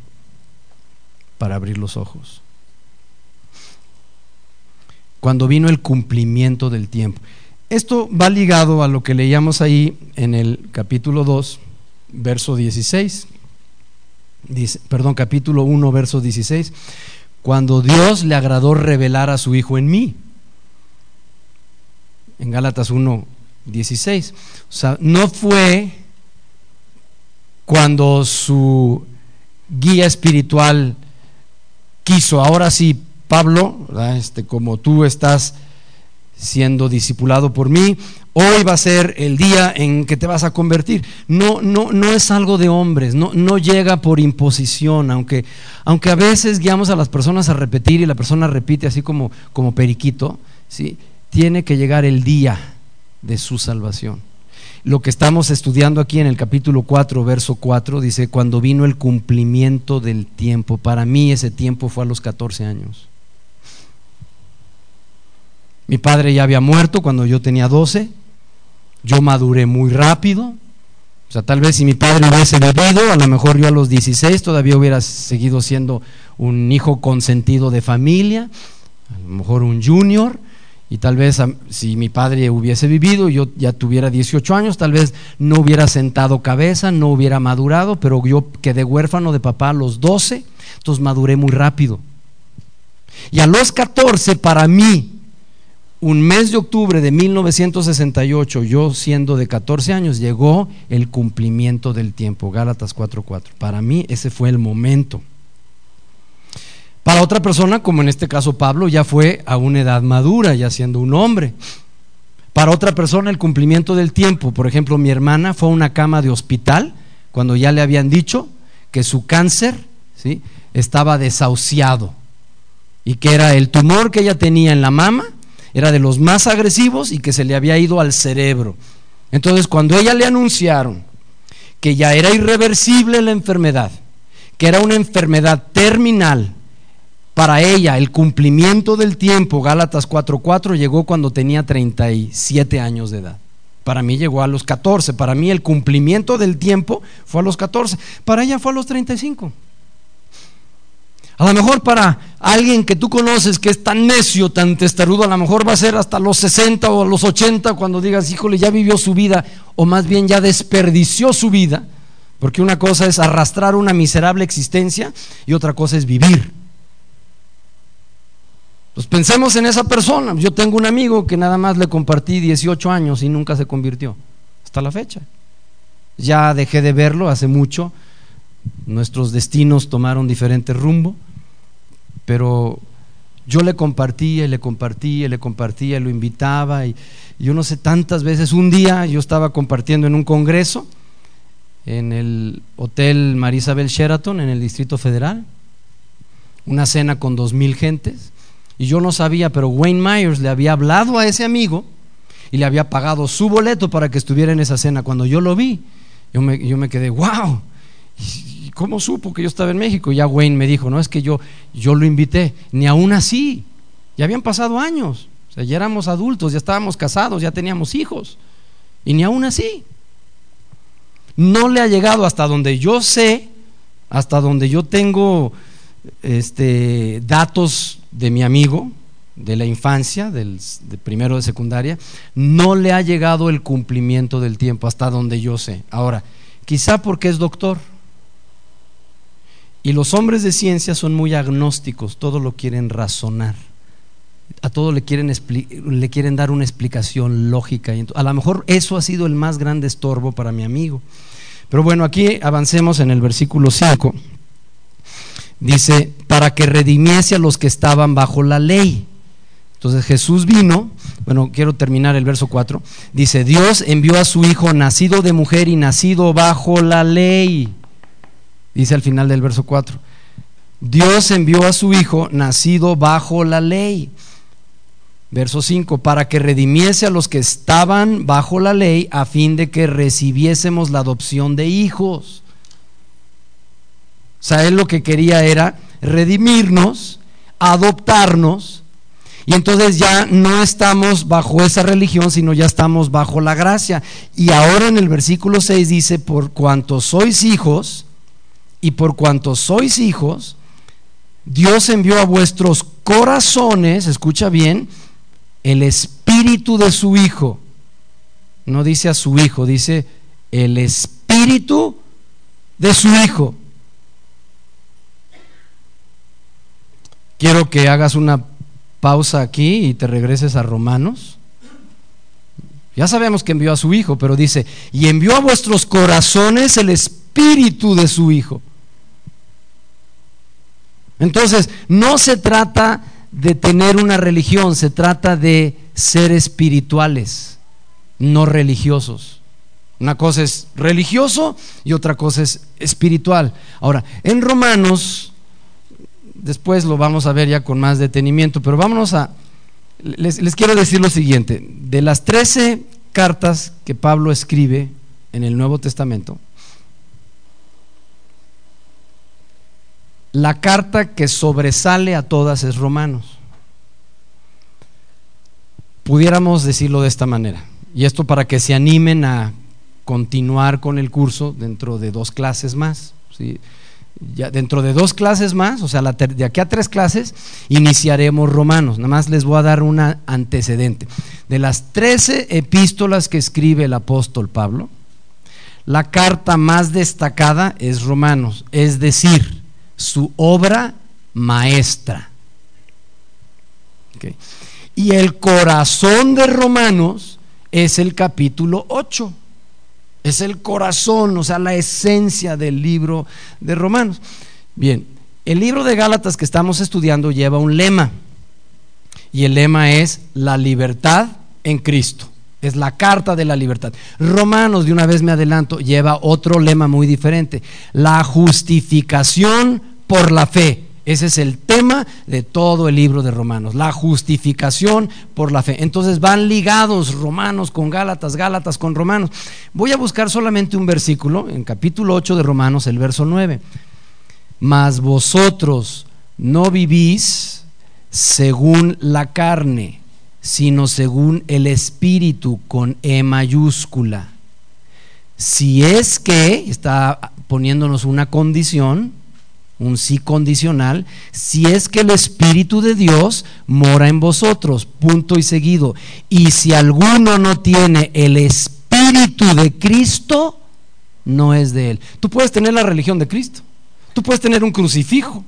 para abrir los ojos. Cuando vino el cumplimiento del tiempo. Esto va ligado a lo que leíamos ahí en el capítulo 2, verso 16. Dice, perdón, capítulo 1, verso 16. Cuando Dios le agradó revelar a su Hijo en mí en Gálatas 1, 16. O sea, no fue cuando su guía espiritual quiso, ahora sí, Pablo, este, como tú estás siendo discipulado por mí, hoy va a ser el día en que te vas a convertir. No, no, no es algo de hombres, no, no llega por imposición, aunque, aunque a veces guiamos a las personas a repetir y la persona repite así como, como periquito, ¿sí? Tiene que llegar el día de su salvación. Lo que estamos estudiando aquí en el capítulo 4, verso 4, dice, cuando vino el cumplimiento del tiempo. Para mí ese tiempo fue a los 14 años. Mi padre ya había muerto cuando yo tenía 12. Yo maduré muy rápido. O sea, tal vez si mi padre hubiese vivido, a lo mejor yo a los 16 todavía hubiera seguido siendo un hijo consentido de familia, a lo mejor un junior y tal vez si mi padre hubiese vivido, yo ya tuviera 18 años, tal vez no hubiera sentado cabeza, no hubiera madurado, pero yo quedé huérfano de papá a los 12, entonces maduré muy rápido. Y a los 14, para mí, un mes de octubre de 1968, yo siendo de 14 años, llegó el cumplimiento del tiempo, Gálatas 4:4. Para mí ese fue el momento. Para otra persona, como en este caso Pablo, ya fue a una edad madura, ya siendo un hombre. Para otra persona, el cumplimiento del tiempo. Por ejemplo, mi hermana fue a una cama de hospital cuando ya le habían dicho que su cáncer ¿sí? estaba desahuciado y que era el tumor que ella tenía en la mama, era de los más agresivos y que se le había ido al cerebro. Entonces, cuando ella le anunciaron que ya era irreversible la enfermedad, que era una enfermedad terminal, para ella el cumplimiento del tiempo, Gálatas 4:4, llegó cuando tenía 37 años de edad. Para mí llegó a los 14. Para mí el cumplimiento del tiempo fue a los 14. Para ella fue a los 35. A lo mejor para alguien que tú conoces que es tan necio, tan testarudo, a lo mejor va a ser hasta los 60 o los 80 cuando digas, híjole, ya vivió su vida, o más bien ya desperdició su vida, porque una cosa es arrastrar una miserable existencia y otra cosa es vivir. Pues pensemos en esa persona. Yo tengo un amigo que nada más le compartí 18 años y nunca se convirtió, hasta la fecha. Ya dejé de verlo hace mucho, nuestros destinos tomaron diferente rumbo, pero yo le compartía y le compartía y le compartía, y lo invitaba y, y yo no sé tantas veces, un día yo estaba compartiendo en un congreso en el Hotel Marisabel Sheraton en el Distrito Federal, una cena con dos mil gentes y yo no sabía, pero Wayne Myers le había hablado a ese amigo y le había pagado su boleto para que estuviera en esa cena. Cuando yo lo vi, yo me, quedé, wow, ¿y ¿cómo supo que yo estaba en México? ya Wayne me dijo, no, es que yo, yo lo invité, ni aún así, ya habían pasado años, o sea, ya éramos adultos, ya estábamos casados, ya teníamos hijos, y ni aún así. No le ha llegado hasta donde yo sé, hasta donde yo tengo este, datos de mi amigo de la infancia, del, primero de secundaria, no le ha llegado el cumplimiento del tiempo, hasta donde yo sé. Ahora, quizá porque es doctor. Y los hombres de ciencia son muy agnósticos, todo lo quieren razonar. A todo le quieren, le quieren dar una explicación lógica. A lo mejor eso ha sido el más grande estorbo para mi amigo. Pero bueno, aquí avancemos en el versículo 5 dice, para que redimiese a los que estaban bajo la ley. Entonces Jesús vino, bueno, quiero terminar el verso 4, dice, Dios envió a su Hijo nacido de mujer y nacido bajo la ley. Dice al final del verso 4. Dios envió a su Hijo nacido bajo la ley. Verso 5, para que redimiese a los que estaban bajo la ley a fin de que recibiésemos la adopción de hijos. O sea, él lo que quería era redimirnos, adoptarnos, y entonces ya no estamos bajo esa religión, sino ya estamos bajo la gracia. Y ahora en el versículo 6 dice, por cuanto sois hijos, y por cuanto sois hijos, Dios envió a vuestros corazones, escucha bien, el espíritu de su Hijo. No dice a su Hijo, dice el espíritu de su Hijo. Quiero que hagas una pausa aquí y te regreses a Romanos. Ya sabemos que envió a su Hijo, pero dice, y envió a vuestros corazones el espíritu de su Hijo. Entonces, no se trata de tener una religión, se trata de ser espirituales, no religiosos. Una cosa es religioso y otra cosa es espiritual. Ahora, en Romanos, después lo vamos a ver ya con más detenimiento, pero vámonos a... Les, les quiero decir lo siguiente, de las 13 cartas que Pablo escribe en el Nuevo Testamento, la carta que sobresale a todas es Romanos. Pudiéramos decirlo de esta manera, y esto para que se animen a continuar con el curso dentro de dos clases más. Dentro de dos clases más, o sea, de aquí a tres clases, iniciaremos Romanos. Nada más les voy a dar un antecedente. De las trece epístolas que escribe el apóstol Pablo, la carta más destacada es Romanos, es decir, su obra maestra. Y el corazón de Romanos es el capítulo 8. Es el corazón, o sea, la esencia del libro de Romanos. Bien, el libro de Gálatas que estamos estudiando lleva un lema. Y el lema es la libertad en Cristo. Es la carta de la libertad. Romanos, de una vez me adelanto, lleva otro lema muy diferente. La justificación por la fe. Ese es el tema de todo el libro de Romanos, la justificación por la fe. Entonces van ligados Romanos con Gálatas, Gálatas con Romanos. Voy a buscar solamente un versículo, en capítulo 8 de Romanos, el verso 9. Mas vosotros no vivís según la carne, sino según el Espíritu con E mayúscula. Si es que, está poniéndonos una condición, un sí condicional, si es que el Espíritu de Dios mora en vosotros, punto y seguido. Y si alguno no tiene el Espíritu de Cristo, no es de él. Tú puedes tener la religión de Cristo, tú puedes tener un crucifijo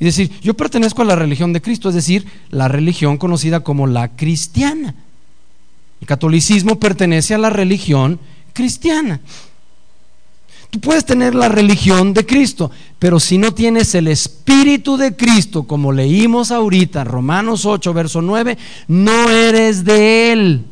y decir, yo pertenezco a la religión de Cristo, es decir, la religión conocida como la cristiana. El catolicismo pertenece a la religión cristiana. Tú puedes tener la religión de Cristo, pero si no tienes el Espíritu de Cristo, como leímos ahorita, Romanos 8, verso 9, no eres de Él.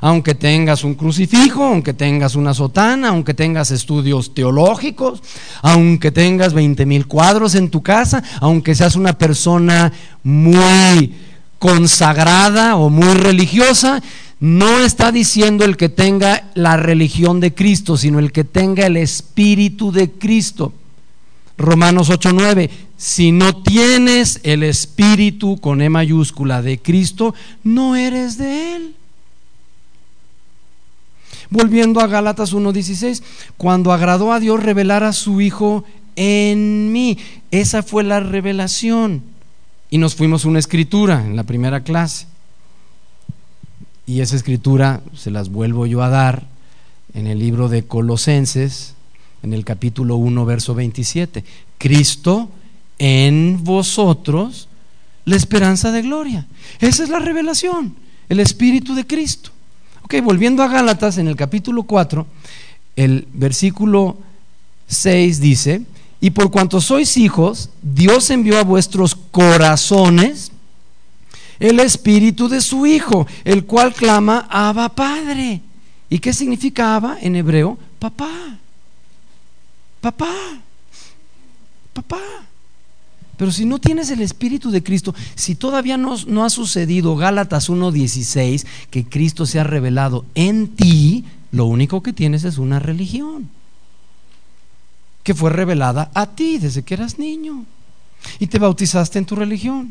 Aunque tengas un crucifijo, aunque tengas una sotana, aunque tengas estudios teológicos, aunque tengas 20 mil cuadros en tu casa, aunque seas una persona muy consagrada o muy religiosa, no está diciendo el que tenga la religión de Cristo, sino el que tenga el espíritu de Cristo. Romanos 8:9, si no tienes el espíritu con E mayúscula de Cristo, no eres de él. Volviendo a Gálatas 1:16, cuando agradó a Dios revelar a su hijo en mí, esa fue la revelación. Y nos fuimos una escritura en la primera clase. Y esa escritura se las vuelvo yo a dar en el libro de Colosenses, en el capítulo 1, verso 27. Cristo en vosotros, la esperanza de gloria. Esa es la revelación, el Espíritu de Cristo. Ok, volviendo a Gálatas, en el capítulo 4, el versículo 6 dice, y por cuanto sois hijos, Dios envió a vuestros corazones el espíritu de su Hijo, el cual clama Abba Padre. ¿Y qué significa Abba en hebreo? Papá. Papá. papá. Pero si no tienes el Espíritu de Cristo, si todavía no, no ha sucedido Gálatas 1.16, que Cristo se ha revelado en ti, lo único que tienes es una religión que fue revelada a ti desde que eras niño. Y te bautizaste en tu religión.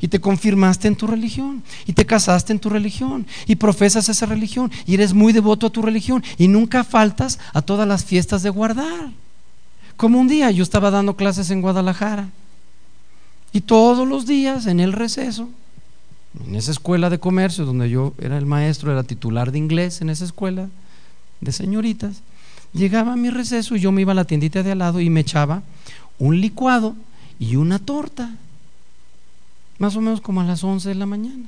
Y te confirmaste en tu religión. Y te casaste en tu religión. Y profesas esa religión. Y eres muy devoto a tu religión. Y nunca faltas a todas las fiestas de guardar. Como un día yo estaba dando clases en Guadalajara. Y todos los días en el receso, en esa escuela de comercio donde yo era el maestro, era titular de inglés en esa escuela de señoritas, llegaba a mi receso y yo me iba a la tiendita de al lado y me echaba un licuado y una torta, más o menos como a las 11 de la mañana.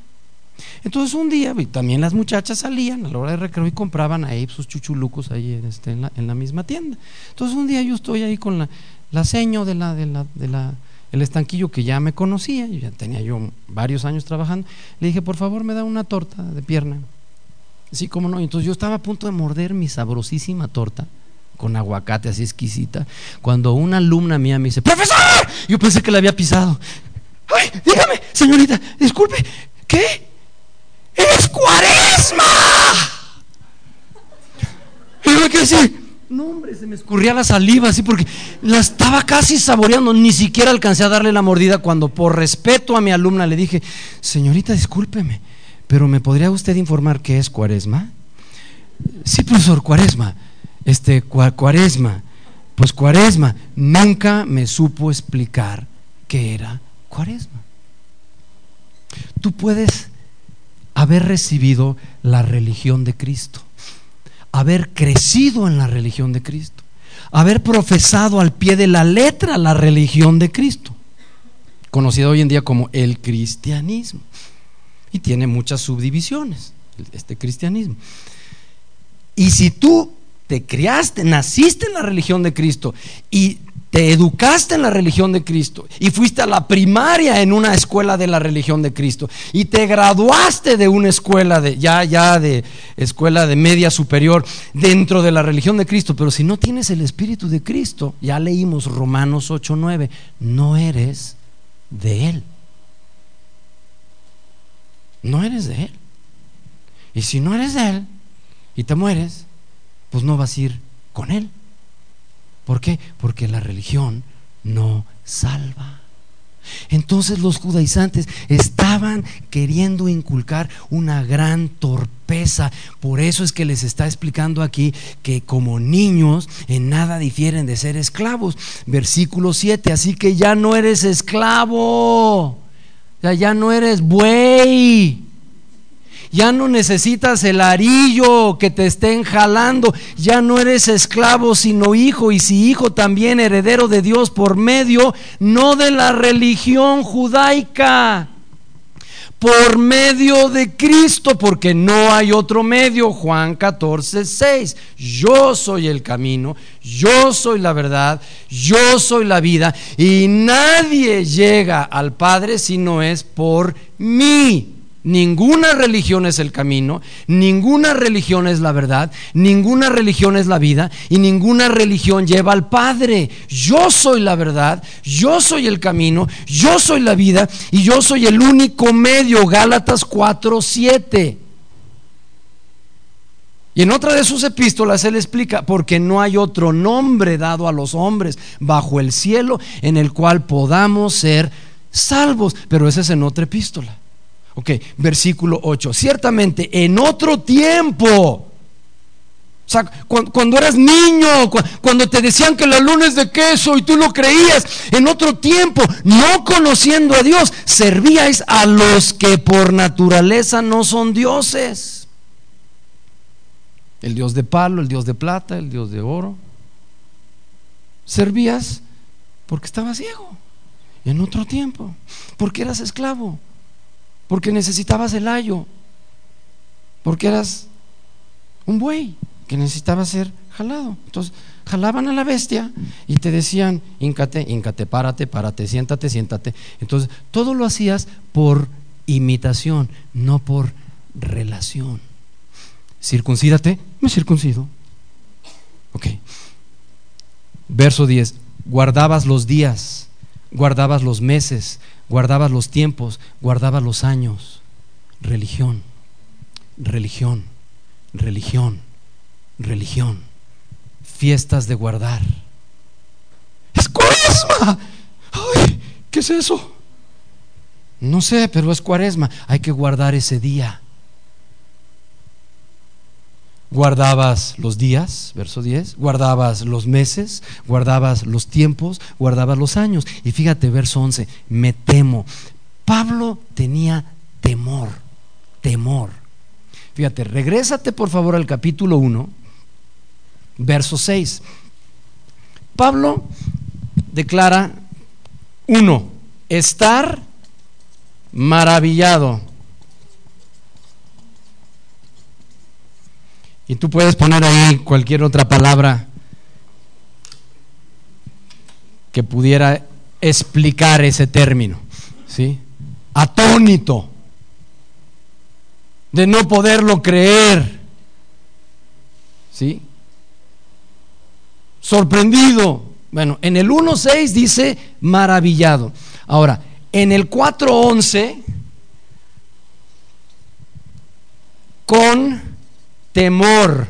Entonces un día, también las muchachas salían a la hora de recreo y compraban ahí sus chuchulucos ahí en, este, en, la, misma tienda. Entonces un día yo estoy ahí con la, la seño de la, de la, de la el estanquillo que ya me conocía, ya tenía yo varios años trabajando, le dije, por favor, me da una torta de pierna. Sí, cómo no. Entonces yo estaba a punto de morder mi sabrosísima torta con aguacate así exquisita, cuando una alumna mía me dice, profesor, yo pensé que la había pisado. Ay, dígame, señorita, disculpe, ¿qué? ¡Es cuaresma! Y yo me quedé así, no, hombre, se me escurría la saliva así porque la estaba casi saboreando. Ni siquiera alcancé a darle la mordida cuando, por respeto a mi alumna, le dije: Señorita, discúlpeme, pero ¿me podría usted informar qué es cuaresma? Sí, profesor, cuaresma. Este, cuaresma. Pues cuaresma. Nunca me supo explicar qué era cuaresma. Tú puedes haber recibido la religión de Cristo haber crecido en la religión de Cristo, haber profesado al pie de la letra la religión de Cristo, conocido hoy en día como el cristianismo. Y tiene muchas subdivisiones, este cristianismo. Y si tú te criaste, naciste en la religión de Cristo y te educaste en la religión de Cristo y fuiste a la primaria en una escuela de la religión de Cristo y te graduaste de una escuela de ya ya de escuela de media superior dentro de la religión de Cristo, pero si no tienes el espíritu de Cristo, ya leímos Romanos 8:9, no eres de él. No eres de él. Y si no eres de él y te mueres, pues no vas a ir con él. ¿Por qué? Porque la religión no salva. Entonces los judaizantes estaban queriendo inculcar una gran torpeza. Por eso es que les está explicando aquí que como niños en nada difieren de ser esclavos. Versículo 7, así que ya no eres esclavo. Ya, ya no eres buey. Ya no necesitas el arillo que te estén jalando. Ya no eres esclavo sino hijo. Y si hijo también heredero de Dios por medio, no de la religión judaica por medio de Cristo, porque no hay otro medio. Juan 14, 6. Yo soy el camino, yo soy la verdad, yo soy la vida, y nadie llega al Padre si no es por mí. Ninguna religión es el camino, ninguna religión es la verdad, ninguna religión es la vida y ninguna religión lleva al Padre. Yo soy la verdad, yo soy el camino, yo soy la vida y yo soy el único medio. Gálatas 4, 7. Y en otra de sus epístolas él explica, porque no hay otro nombre dado a los hombres bajo el cielo en el cual podamos ser salvos. Pero ese es en otra epístola. Ok, versículo 8. Ciertamente en otro tiempo, o sea, cuando, eras niño, cuando te decían que la luna es de queso y tú lo creías, en otro tiempo, no conociendo a Dios, servíais a los que por naturaleza no son dioses. El dios de palo, el dios de plata, el dios de oro. Servías porque estabas ciego. En otro tiempo, porque eras esclavo porque necesitabas el ayo, porque eras un buey que necesitaba ser jalado. Entonces, jalaban a la bestia y te decían, íncate, íncate, párate, párate, siéntate, siéntate. Entonces, todo lo hacías por imitación, no por relación. Circuncídate, me circuncido. Ok. Verso 10. guardabas los días, guardabas los meses, guardabas los tiempos, guardabas los años. Religión, religión, religión, religión. Fiestas de guardar. ¡Es cuaresma! ¡Ay! ¿Qué es eso? No sé, pero es cuaresma. Hay que guardar ese día. Guardabas los días, verso 10, guardabas los meses, guardabas los tiempos, guardabas los años. Y fíjate, verso 11, me temo. Pablo tenía temor, temor. Fíjate, regrésate por favor al capítulo 1, verso 6. Pablo declara, uno, estar maravillado Y tú puedes poner ahí cualquier otra palabra que pudiera explicar ese término, ¿sí? Atónito, de no poderlo creer, ¿sí? Sorprendido. Bueno, en el 1.6 dice maravillado. Ahora, en el 4.11, con temor.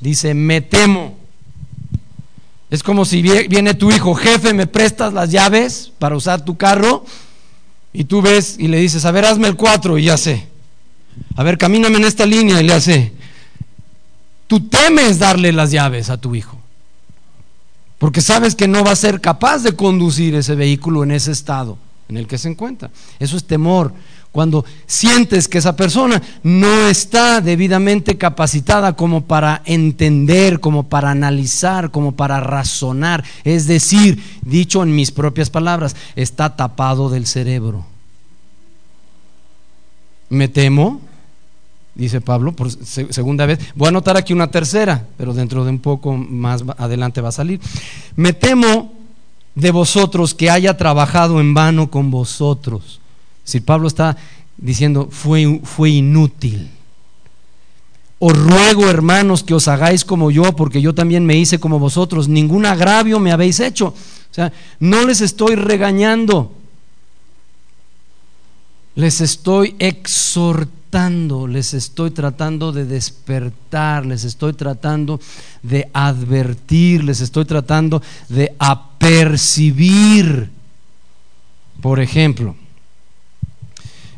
Dice, me temo. Es como si viene tu hijo, jefe, me prestas las llaves para usar tu carro y tú ves y le dices, a ver, hazme el 4 y ya sé. A ver, camíname en esta línea y le hace. Tú temes darle las llaves a tu hijo, porque sabes que no va a ser capaz de conducir ese vehículo en ese estado en el que se encuentra. Eso es temor cuando sientes que esa persona no está debidamente capacitada como para entender, como para analizar, como para razonar. Es decir, dicho en mis propias palabras, está tapado del cerebro. Me temo, dice Pablo, por segunda vez. Voy a anotar aquí una tercera, pero dentro de un poco más adelante va a salir. Me temo de vosotros que haya trabajado en vano con vosotros si Pablo está diciendo, fue, fue inútil. Os ruego, hermanos, que os hagáis como yo, porque yo también me hice como vosotros. Ningún agravio me habéis hecho. O sea, no les estoy regañando. Les estoy exhortando, les estoy tratando de despertar, les estoy tratando de advertir, les estoy tratando de apercibir. Por ejemplo,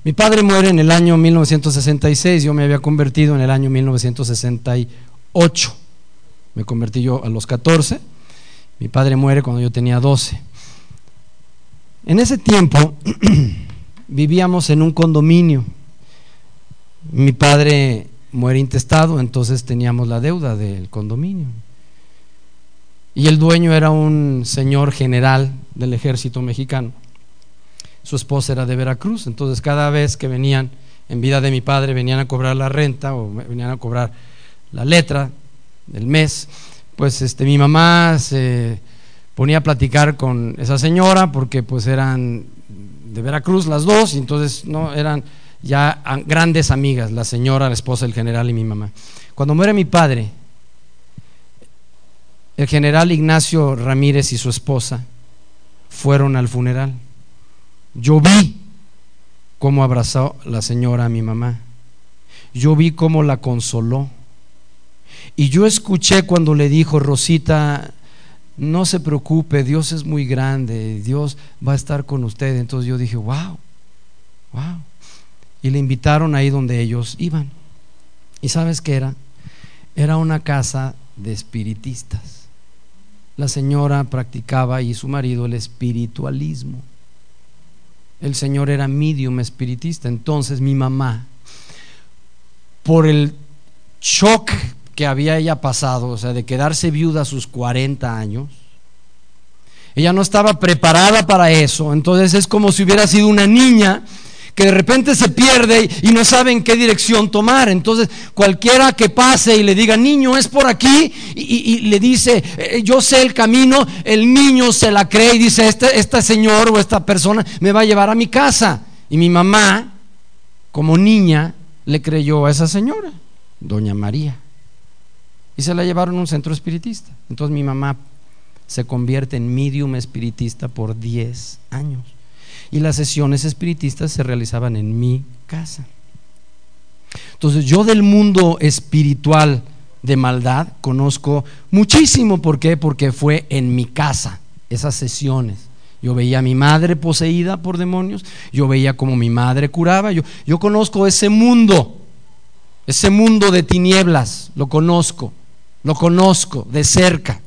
mi padre muere en el año 1966, yo me había convertido en el año 1968. Me convertí yo a los 14, mi padre muere cuando yo tenía 12. En ese tiempo vivíamos en un condominio. Mi padre muere intestado, entonces teníamos la deuda del condominio. Y el dueño era un señor general del ejército mexicano su esposa era de Veracruz, entonces cada vez que venían en vida de mi padre, venían a cobrar la renta o venían a cobrar la letra del mes, pues este, mi mamá se ponía a platicar con esa señora porque pues eran de Veracruz las dos y entonces no eran ya grandes amigas, la señora, la esposa del general y mi mamá. Cuando muere mi padre, el general Ignacio Ramírez y su esposa fueron al funeral. Yo vi cómo abrazó la señora a mi mamá. Yo vi cómo la consoló. Y yo escuché cuando le dijo, Rosita, no se preocupe, Dios es muy grande, Dios va a estar con usted. Entonces yo dije, wow, wow. Y le invitaron ahí donde ellos iban. ¿Y sabes qué era? Era una casa de espiritistas. La señora practicaba y su marido el espiritualismo el Señor era medium espiritista. Entonces mi mamá, por el shock que había ella pasado, o sea, de quedarse viuda a sus 40 años, ella no estaba preparada para eso. Entonces es como si hubiera sido una niña que de repente se pierde y no sabe en qué dirección tomar. Entonces, cualquiera que pase y le diga, niño, es por aquí, y, le dice, eh, yo sé el camino, el niño se la cree y dice, este, este señor o esta persona me va a llevar a mi casa. Y mi mamá, como niña, le creyó a esa señora, doña María. Y se la llevaron a un centro espiritista. Entonces mi mamá se convierte en medium espiritista por 10 años. Y las sesiones espiritistas se realizaban en mi casa. Entonces yo del mundo espiritual de maldad conozco muchísimo. ¿Por qué? Porque fue en mi casa, esas sesiones. Yo veía a mi madre poseída por demonios, yo veía como mi madre curaba, yo, yo conozco ese mundo, ese mundo de tinieblas, lo conozco, lo conozco de cerca.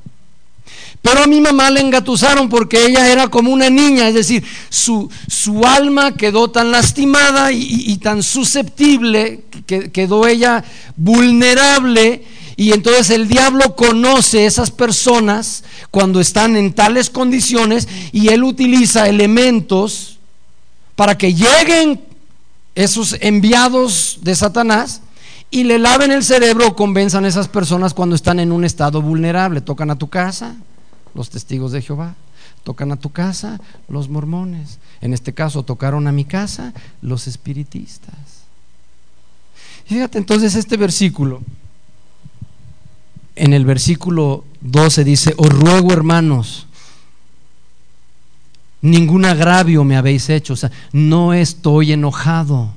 Pero a mi mamá le engatusaron porque ella era como una niña, es decir, su, su alma quedó tan lastimada y, tan susceptible, que quedó ella vulnerable. Y entonces el diablo conoce esas personas cuando están en tales condiciones y él utiliza elementos para que lleguen esos enviados de Satanás y le laven el cerebro o convenzan a esas personas cuando están en un estado vulnerable. Tocan a tu casa, los testigos de Jehová. Tocan a tu casa los mormones. En este caso tocaron a mi casa los espiritistas. Fíjate entonces este versículo. En el versículo 12 dice, os ruego hermanos, ningún agravio me habéis hecho. O sea, no estoy enojado,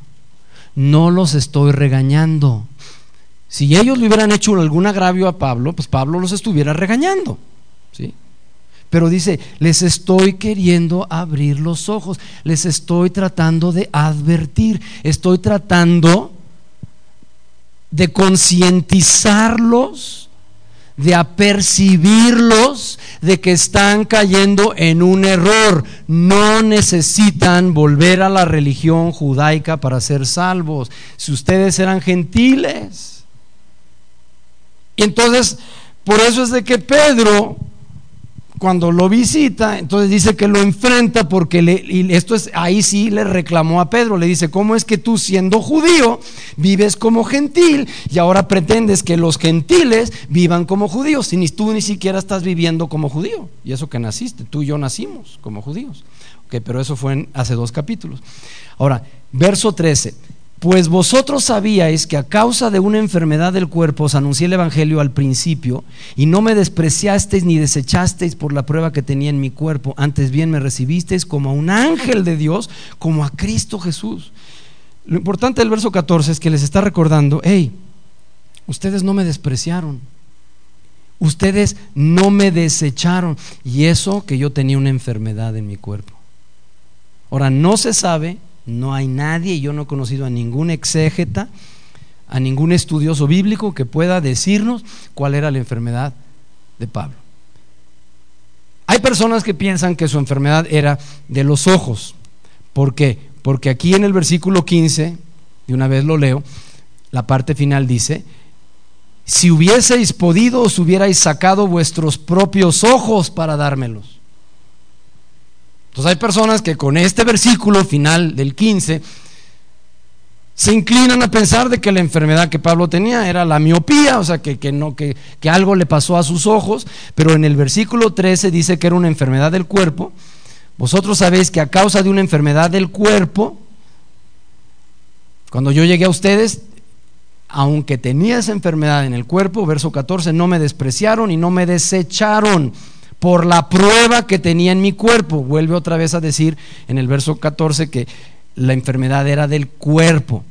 no los estoy regañando. Si ellos le hubieran hecho algún agravio a Pablo, pues Pablo los estuviera regañando. ¿Sí? Pero dice, les estoy queriendo abrir los ojos, les estoy tratando de advertir, estoy tratando de concientizarlos, de apercibirlos de que están cayendo en un error. No necesitan volver a la religión judaica para ser salvos. Si ustedes eran gentiles. Y entonces, por eso es de que Pedro cuando lo visita, entonces dice que lo enfrenta porque y esto es, ahí sí le reclamó a Pedro, le dice, ¿cómo es que tú siendo judío vives como gentil y ahora pretendes que los gentiles vivan como judíos? Si ni tú ni siquiera estás viviendo como judío. Y eso que naciste, tú y yo nacimos como judíos. Ok, pero eso fue hace dos capítulos. Ahora, verso 13. Pues vosotros sabíais que a causa de una enfermedad del cuerpo os anuncié el Evangelio al principio y no me despreciasteis ni desechasteis por la prueba que tenía en mi cuerpo, antes bien me recibisteis como a un ángel de Dios, como a Cristo Jesús. Lo importante del verso 14 es que les está recordando, hey, ustedes no me despreciaron, ustedes no me desecharon y eso que yo tenía una enfermedad en mi cuerpo. Ahora, no se sabe no hay nadie, yo no he conocido a ningún exégeta, a ningún estudioso bíblico que pueda decirnos cuál era la enfermedad de Pablo. Hay personas que piensan que su enfermedad era de los ojos. ¿Por qué? Porque aquí en el versículo 15, de una vez lo leo, la parte final dice, si hubieseis podido os hubierais sacado vuestros propios ojos para dármelos. Entonces hay personas que con este versículo final del 15 se inclinan a pensar de que la enfermedad que Pablo tenía era la miopía, o sea, que, no, que, que algo le pasó a sus ojos, pero en el versículo 13 dice que era una enfermedad del cuerpo. Vosotros sabéis que a causa de una enfermedad del cuerpo, cuando yo llegué a ustedes, aunque tenía esa enfermedad en el cuerpo, verso 14, no me despreciaron y no me desecharon por la prueba que tenía en mi cuerpo. Vuelve otra vez a decir en el verso 14 que la enfermedad era del cuerpo.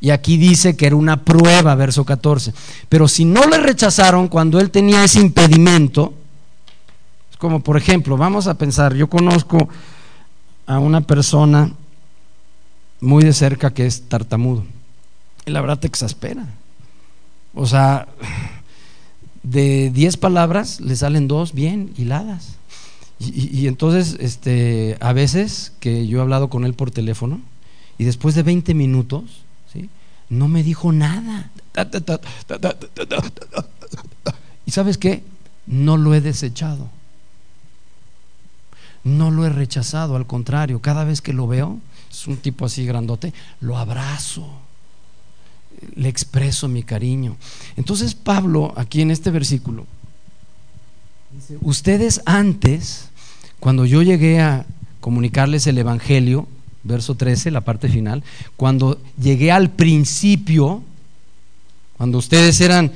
Y aquí dice que era una prueba, verso 14. Pero si no le rechazaron cuando él tenía ese impedimento, es como por ejemplo, vamos a pensar, yo conozco a una persona muy de cerca que es tartamudo. Y la verdad te exaspera. O sea, de 10 palabras le salen dos bien hiladas. Y, entonces, este, a veces que yo he hablado con él por teléfono y después de 20 minutos, ¿sí? no me dijo nada. ¿Y sabes qué? No lo he desechado. No lo he rechazado, al contrario, cada vez que lo veo, es un tipo así grandote, lo abrazo le expreso mi cariño. Entonces Pablo, aquí en este versículo, dice, ustedes antes, cuando yo llegué a comunicarles el Evangelio, verso 13, la parte final, cuando llegué al principio, cuando ustedes eran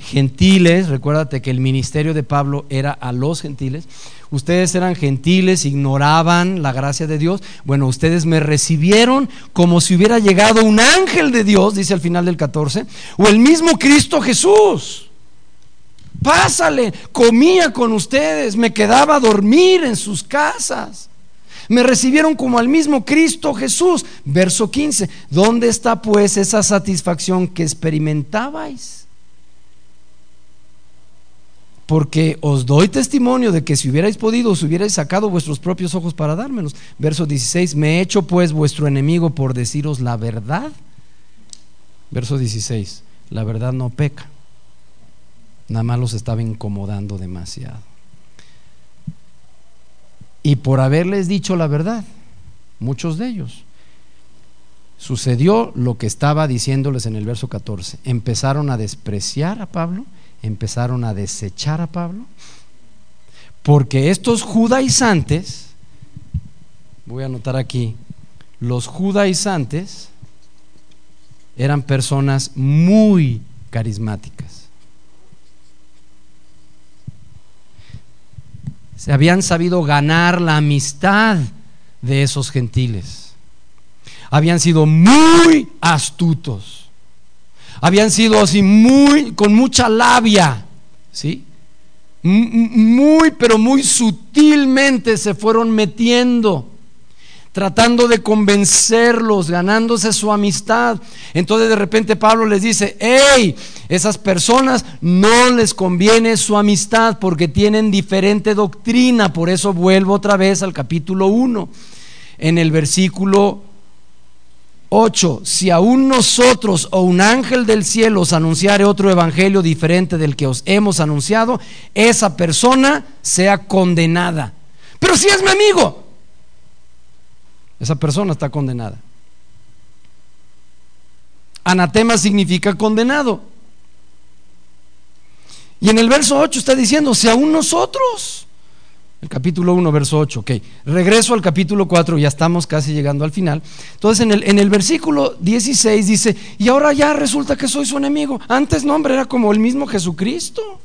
gentiles, recuérdate que el ministerio de Pablo era a los gentiles, ustedes eran gentiles, ignoraban la gracia de Dios, bueno, ustedes me recibieron como si hubiera llegado un ángel de Dios, dice al final del 14, o el mismo Cristo Jesús. Pásale, comía con ustedes, me quedaba a dormir en sus casas. Me recibieron como al mismo Cristo Jesús. Verso 15. ¿Dónde está pues esa satisfacción que experimentabais? Porque os doy testimonio de que si hubierais podido, os hubierais sacado vuestros propios ojos para dármelos. Verso 16. Me he hecho pues vuestro enemigo por deciros la verdad. Verso 16. La verdad no peca. Nada más los estaba incomodando demasiado. Y por haberles dicho la verdad, muchos de ellos, sucedió lo que estaba diciéndoles en el verso 14. Empezaron a despreciar a Pablo, empezaron a desechar a Pablo, porque estos judaizantes, voy a anotar aquí, los judaizantes eran personas muy carismáticas. se habían sabido ganar la amistad de esos gentiles. Habían sido muy astutos. Habían sido así muy con mucha labia, ¿sí? Muy pero muy sutilmente se fueron metiendo tratando de convencerlos, ganándose su amistad. Entonces de repente Pablo les dice, hey, esas personas no les conviene su amistad porque tienen diferente doctrina. Por eso vuelvo otra vez al capítulo 1, en el versículo 8, si aún nosotros o un ángel del cielo os anunciare otro evangelio diferente del que os hemos anunciado, esa persona sea condenada. Pero si es mi amigo, esa persona está condenada. Anatema significa condenado. Y en el verso 8 está diciendo, si aún nosotros. El capítulo 1, verso 8. Ok, regreso al capítulo 4, ya estamos casi llegando al final. Entonces en el, en el versículo 16 dice, y ahora ya resulta que soy su enemigo. Antes no, hombre, era como el mismo Jesucristo.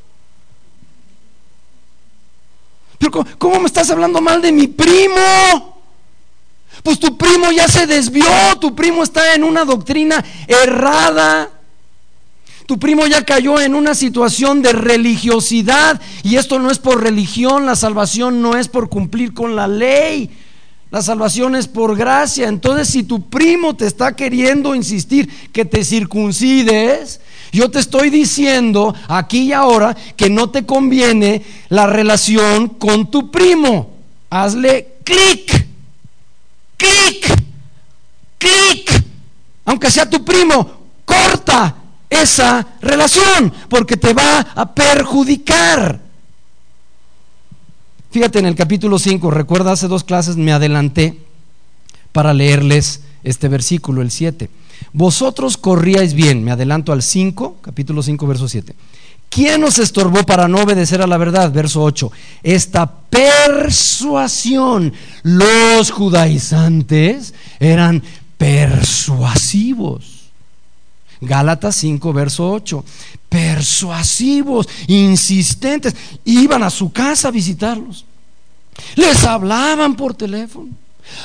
Pero ¿cómo me estás hablando mal de mi primo? Pues tu primo ya se desvió, tu primo está en una doctrina errada. Tu primo ya cayó en una situación de religiosidad y esto no es por religión, la salvación no es por cumplir con la ley. La salvación es por gracia. Entonces, si tu primo te está queriendo insistir que te circuncides, yo te estoy diciendo aquí y ahora que no te conviene la relación con tu primo. Hazle clic clic, clic, aunque sea tu primo, corta esa relación porque te va a perjudicar. Fíjate en el capítulo 5, recuerda hace dos clases me adelanté para leerles este versículo, el 7. Vosotros corríais bien, me adelanto al 5, capítulo 5, verso 7. ¿Quién nos estorbó para no obedecer a la verdad? Verso 8. Esta persuasión, los judaizantes eran persuasivos. Gálatas 5, verso 8. Persuasivos, insistentes. Iban a su casa a visitarlos. Les hablaban por teléfono.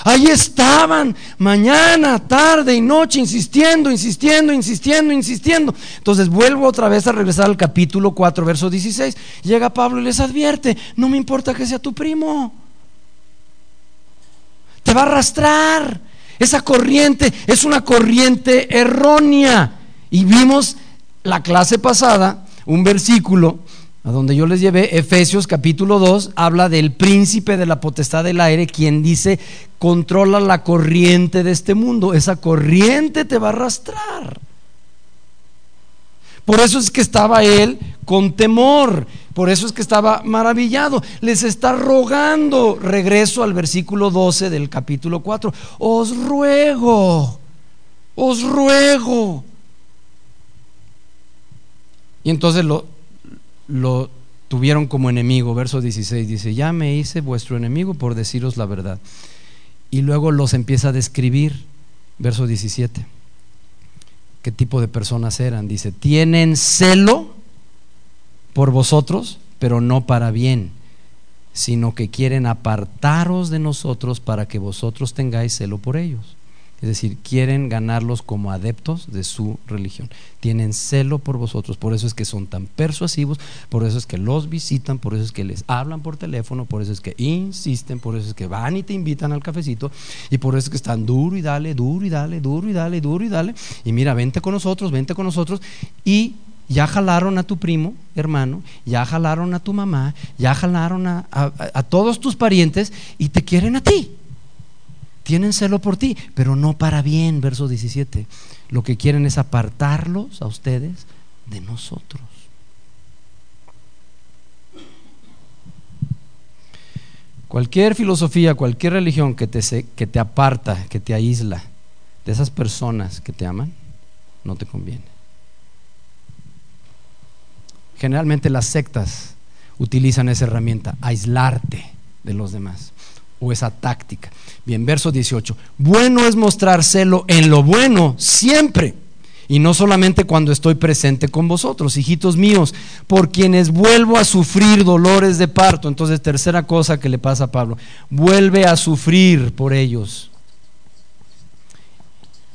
Ahí estaban mañana, tarde y noche insistiendo, insistiendo, insistiendo, insistiendo. Entonces vuelvo otra vez a regresar al capítulo 4, verso 16. Llega Pablo y les advierte, no me importa que sea tu primo. Te va a arrastrar. Esa corriente es una corriente errónea. Y vimos la clase pasada un versículo a donde yo les llevé, Efesios capítulo 2, habla del príncipe de la potestad del aire, quien dice, controla la corriente de este mundo. Esa corriente te va a arrastrar. Por eso es que estaba él con temor, por eso es que estaba maravillado. Les está rogando, regreso al versículo 12 del capítulo 4, os ruego, os ruego. Y entonces lo, lo tuvieron como enemigo. Verso 16 dice, ya me hice vuestro enemigo por deciros la verdad. Y luego los empieza a describir. Verso 17. ¿Qué tipo de personas eran? Dice, tienen celo por vosotros, pero no para bien, sino que quieren apartaros de nosotros para que vosotros tengáis celo por ellos. Es decir, quieren ganarlos como adeptos de su religión. Tienen celo por vosotros. Por eso es que son tan persuasivos, por eso es que los visitan, por eso es que les hablan por teléfono, por eso es que insisten, por eso es que van y te invitan al cafecito, y por eso es que están duro y dale, duro y dale, duro y dale, duro y dale. Y mira, vente con nosotros, vente con nosotros. Y ya jalaron a tu primo, hermano, ya jalaron a tu mamá, ya jalaron a, a todos tus parientes y te quieren a ti tienen celo por ti, pero no para bien, verso 17. Lo que quieren es apartarlos a ustedes de nosotros. Cualquier filosofía, cualquier religión que te, que te aparta, que te aísla de esas personas que te aman, no te conviene. Generalmente las sectas utilizan esa herramienta, aislarte de los demás o esa táctica. Bien, verso 18. Bueno es mostrar celo en lo bueno siempre. Y no solamente cuando estoy presente con vosotros, hijitos míos, por quienes vuelvo a sufrir dolores de parto. Entonces, tercera cosa que le pasa a Pablo, vuelve a sufrir por ellos.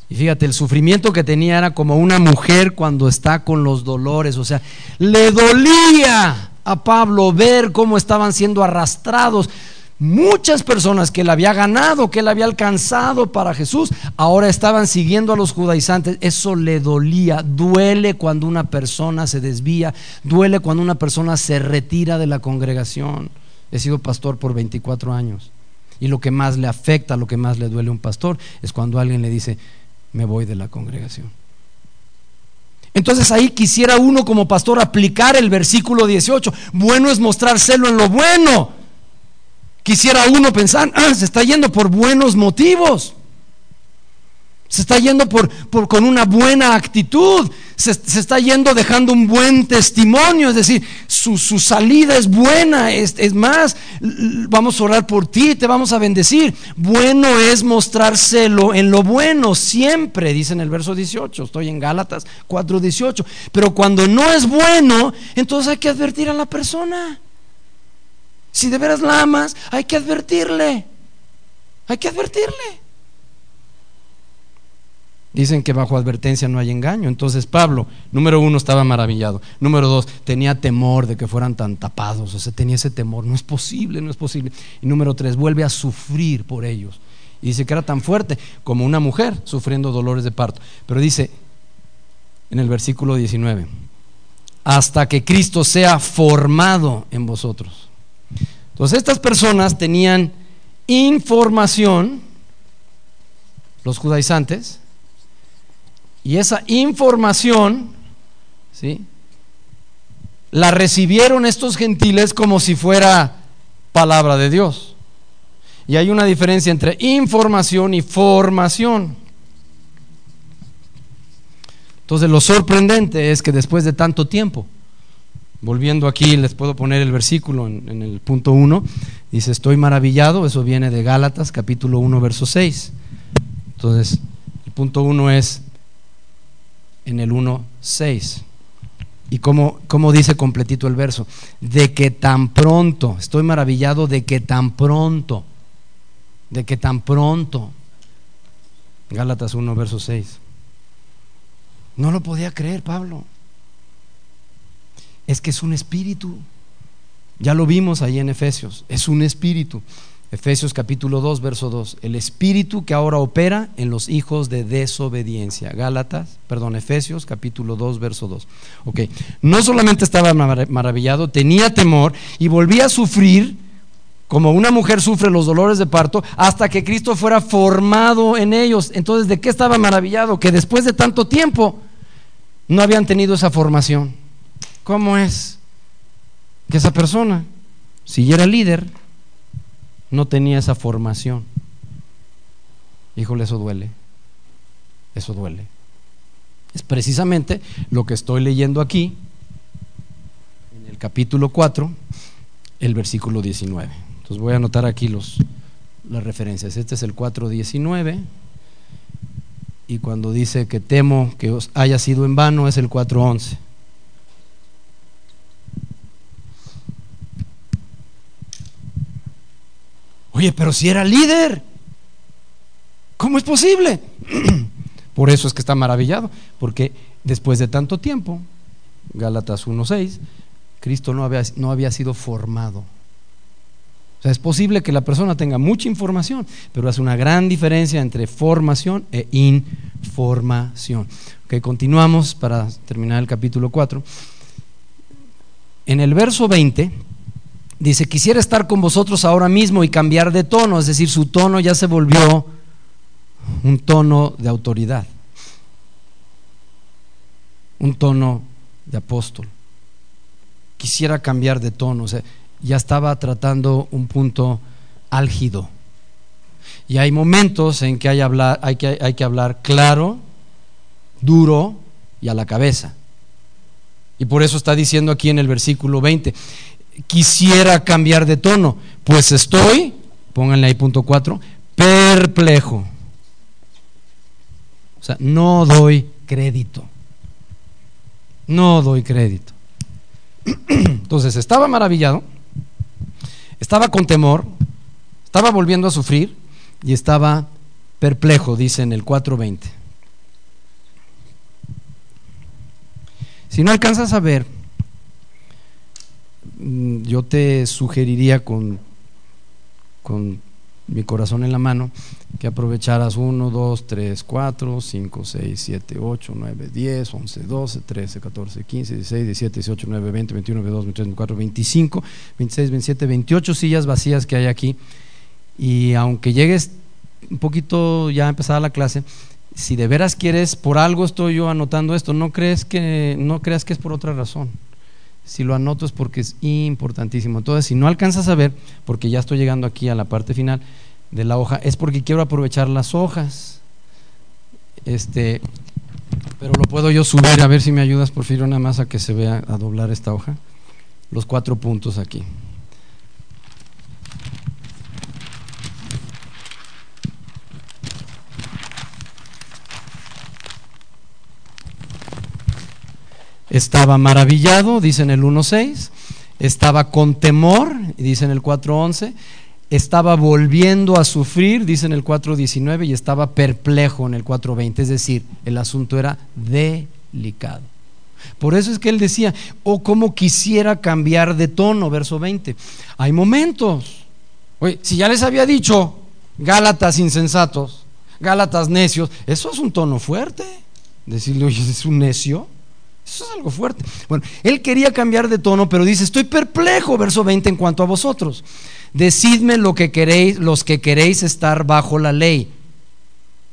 Y fíjate, el sufrimiento que tenía era como una mujer cuando está con los dolores. O sea, le dolía a Pablo ver cómo estaban siendo arrastrados Muchas personas que él había ganado, que él había alcanzado para Jesús, ahora estaban siguiendo a los judaizantes. Eso le dolía. Duele cuando una persona se desvía, duele cuando una persona se retira de la congregación. He sido pastor por 24 años. Y lo que más le afecta, lo que más le duele a un pastor, es cuando alguien le dice, me voy de la congregación. Entonces ahí quisiera uno como pastor aplicar el versículo 18. Bueno es mostrárselo en lo bueno Quisiera uno pensar, ah, se está yendo por buenos motivos. Se está yendo por, con una buena actitud. Se, está yendo dejando un buen testimonio. Es decir, su, salida es buena. Es, más, vamos a orar por ti, te vamos a bendecir. Bueno es mostrárselo en lo bueno siempre, dice en el verso 18. Estoy en Gálatas 4:18. Pero cuando no es bueno, entonces hay que advertir a la persona. Si de veras la amas, hay que advertirle. Hay que advertirle. Dicen que bajo advertencia no hay engaño. Entonces Pablo, número uno, estaba maravillado. Número dos, tenía temor de que fueran tan tapados. O sea, tenía ese temor. No es posible, no es posible. Y número tres, vuelve a sufrir por ellos. Y dice que era tan fuerte como una mujer sufriendo dolores de parto. Pero dice en el versículo 19, hasta que Cristo sea formado en vosotros. Entonces estas personas tenían información, los judaizantes, y esa información, ¿sí? La recibieron estos gentiles como si fuera palabra de Dios. Y hay una diferencia entre información y formación. Entonces lo sorprendente es que después de tanto tiempo, Volviendo aquí, les puedo poner el versículo en, el punto 1. Dice, estoy maravillado, eso viene de Gálatas, capítulo 1, verso 6. Entonces, el punto 1 es en el 1, 6. ¿Y cómo, cómo dice completito el verso? De que tan pronto, estoy maravillado de que tan pronto, de que tan pronto. Gálatas 1, verso 6. No lo podía creer Pablo es que es un espíritu. Ya lo vimos ahí en Efesios, es un espíritu. Efesios capítulo 2, verso 2, el espíritu que ahora opera en los hijos de desobediencia. Gálatas, perdón, Efesios capítulo 2, verso 2. Ok, no solamente estaba maravillado, tenía temor y volvía a sufrir como una mujer sufre los dolores de parto, hasta que Cristo fuera formado en ellos. Entonces, ¿de qué estaba maravillado? Que después de tanto tiempo no habían tenido esa formación. ¿Cómo es que esa persona, si era líder, no tenía esa formación? Híjole, eso duele. Eso duele. Es precisamente lo que estoy leyendo aquí, en el capítulo 4, el versículo 19. Entonces voy a anotar aquí los, las referencias. Este es el 4.19 y cuando dice que temo que os haya sido en vano es el 4.11. Oye, pero si era líder, ¿cómo es posible? Por eso es que está maravillado, porque después de tanto tiempo, Gálatas 1.6, Cristo no había, no había sido formado. O sea, es posible que la persona tenga mucha información, pero hace una gran diferencia entre formación e información. Ok, continuamos para terminar el capítulo 4. En el verso 20 dice, quisiera estar con vosotros ahora mismo y cambiar de tono, es decir, su tono ya se volvió un tono de autoridad, un tono de apóstol. Quisiera cambiar de tono, o sea, ya estaba tratando un punto álgido. Y hay momentos en que hay, que, hay que hablar claro, duro y a la cabeza. Y por eso está diciendo aquí en el versículo 20, quisiera cambiar de tono, pues estoy, pónganle ahí punto 4, perplejo. O sea, no doy crédito. No doy crédito. Entonces estaba maravillado, estaba con temor, estaba volviendo a sufrir y estaba perplejo, dice en el 420. Si no alcanzas a ver, yo te sugeriría con, con mi corazón en la mano, que aprovecharas 1, 2, 3, 4, 5, 6, 7, 8, 9, 10, 11, 12, 13, 14, 15, 16, 17, 18, 19, 20, 21, 22, 23, 24, 25, 26, 27, 28 sillas vacías que hay aquí. Y aunque llegues un poquito ya a empezar la clase, si de veras quieres, por algo estoy yo anotando esto, no crees que no creas que es por otra razón. Si lo anoto es porque es importantísimo. Entonces, si no alcanzas a ver, porque ya estoy llegando aquí a la parte final de la hoja, es porque quiero aprovechar las hojas. Este, pero lo puedo yo subir, a ver si me ayudas, por favor, nada más a que se vea a doblar esta hoja. Los cuatro puntos aquí. Estaba maravillado, dice en el 1.6. Estaba con temor, dice en el 4.11. Estaba volviendo a sufrir, dice en el 4.19. Y estaba perplejo en el 4.20. Es decir, el asunto era delicado. Por eso es que él decía, o oh, como quisiera cambiar de tono, verso 20. Hay momentos. Oye, si ya les había dicho, Gálatas insensatos, Gálatas necios, eso es un tono fuerte. Decirle, oye, es un necio. Eso es algo fuerte. Bueno, él quería cambiar de tono, pero dice, estoy perplejo, verso 20, en cuanto a vosotros. Decidme lo que queréis, los que queréis estar bajo la ley.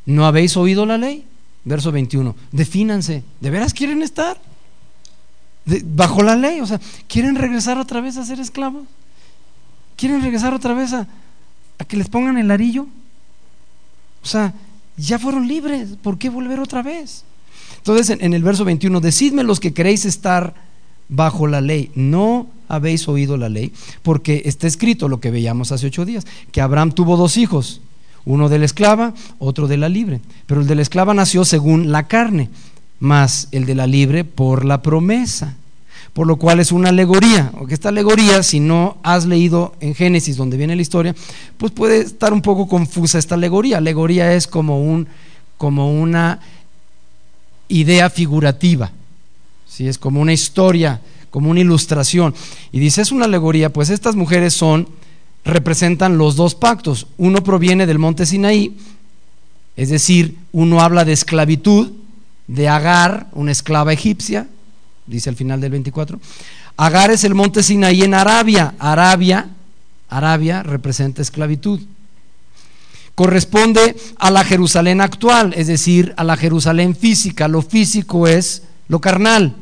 ¿No habéis oído la ley? Verso 21. Defínanse. ¿De veras quieren estar? bajo la ley. O sea, ¿quieren regresar otra vez a ser esclavos? ¿Quieren regresar otra vez a, a que les pongan el arillo? O sea, ya fueron libres. ¿Por qué volver otra vez? Entonces, en, el verso 21, decidme los que queréis estar bajo la ley. No habéis oído la ley, porque está escrito lo que veíamos hace ocho días, que Abraham tuvo dos hijos, uno de la esclava, otro de la libre. Pero el de la esclava nació según la carne, más el de la libre por la promesa. Por lo cual es una alegoría, o que esta alegoría, si no has leído en Génesis donde viene la historia, pues puede estar un poco confusa esta alegoría. Alegoría es como un como una idea figurativa. si Es como una historia, como una ilustración. Y dice, es una alegoría, pues estas mujeres son, representan los dos pactos. Uno proviene del monte Sinaí, es decir, uno habla de esclavitud, de Agar, una esclava egipcia, dice al final del 24. Agar es el monte Sinaí en Arabia. Arabia, Arabia representa esclavitud corresponde a la Jerusalén actual, es decir, a la Jerusalén física. Lo físico es lo carnal.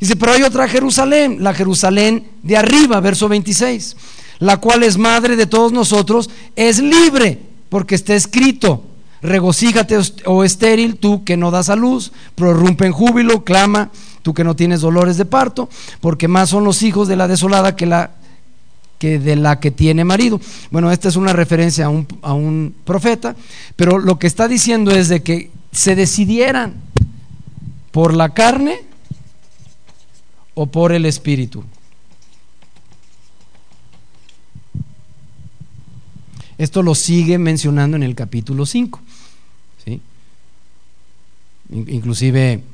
Dice, pero hay otra Jerusalén, la Jerusalén de arriba, verso 26, la cual es madre de todos nosotros, es libre, porque está escrito, regocíjate, oh estéril, tú que no das a luz, prorrumpe en júbilo, clama, tú que no tienes dolores de parto, porque más son los hijos de la desolada que la que de la que tiene marido. Bueno, esta es una referencia a un, a un profeta, pero lo que está diciendo es de que se decidieran por la carne o por el espíritu. Esto lo sigue mencionando en el capítulo 5. ¿sí? Inclusive,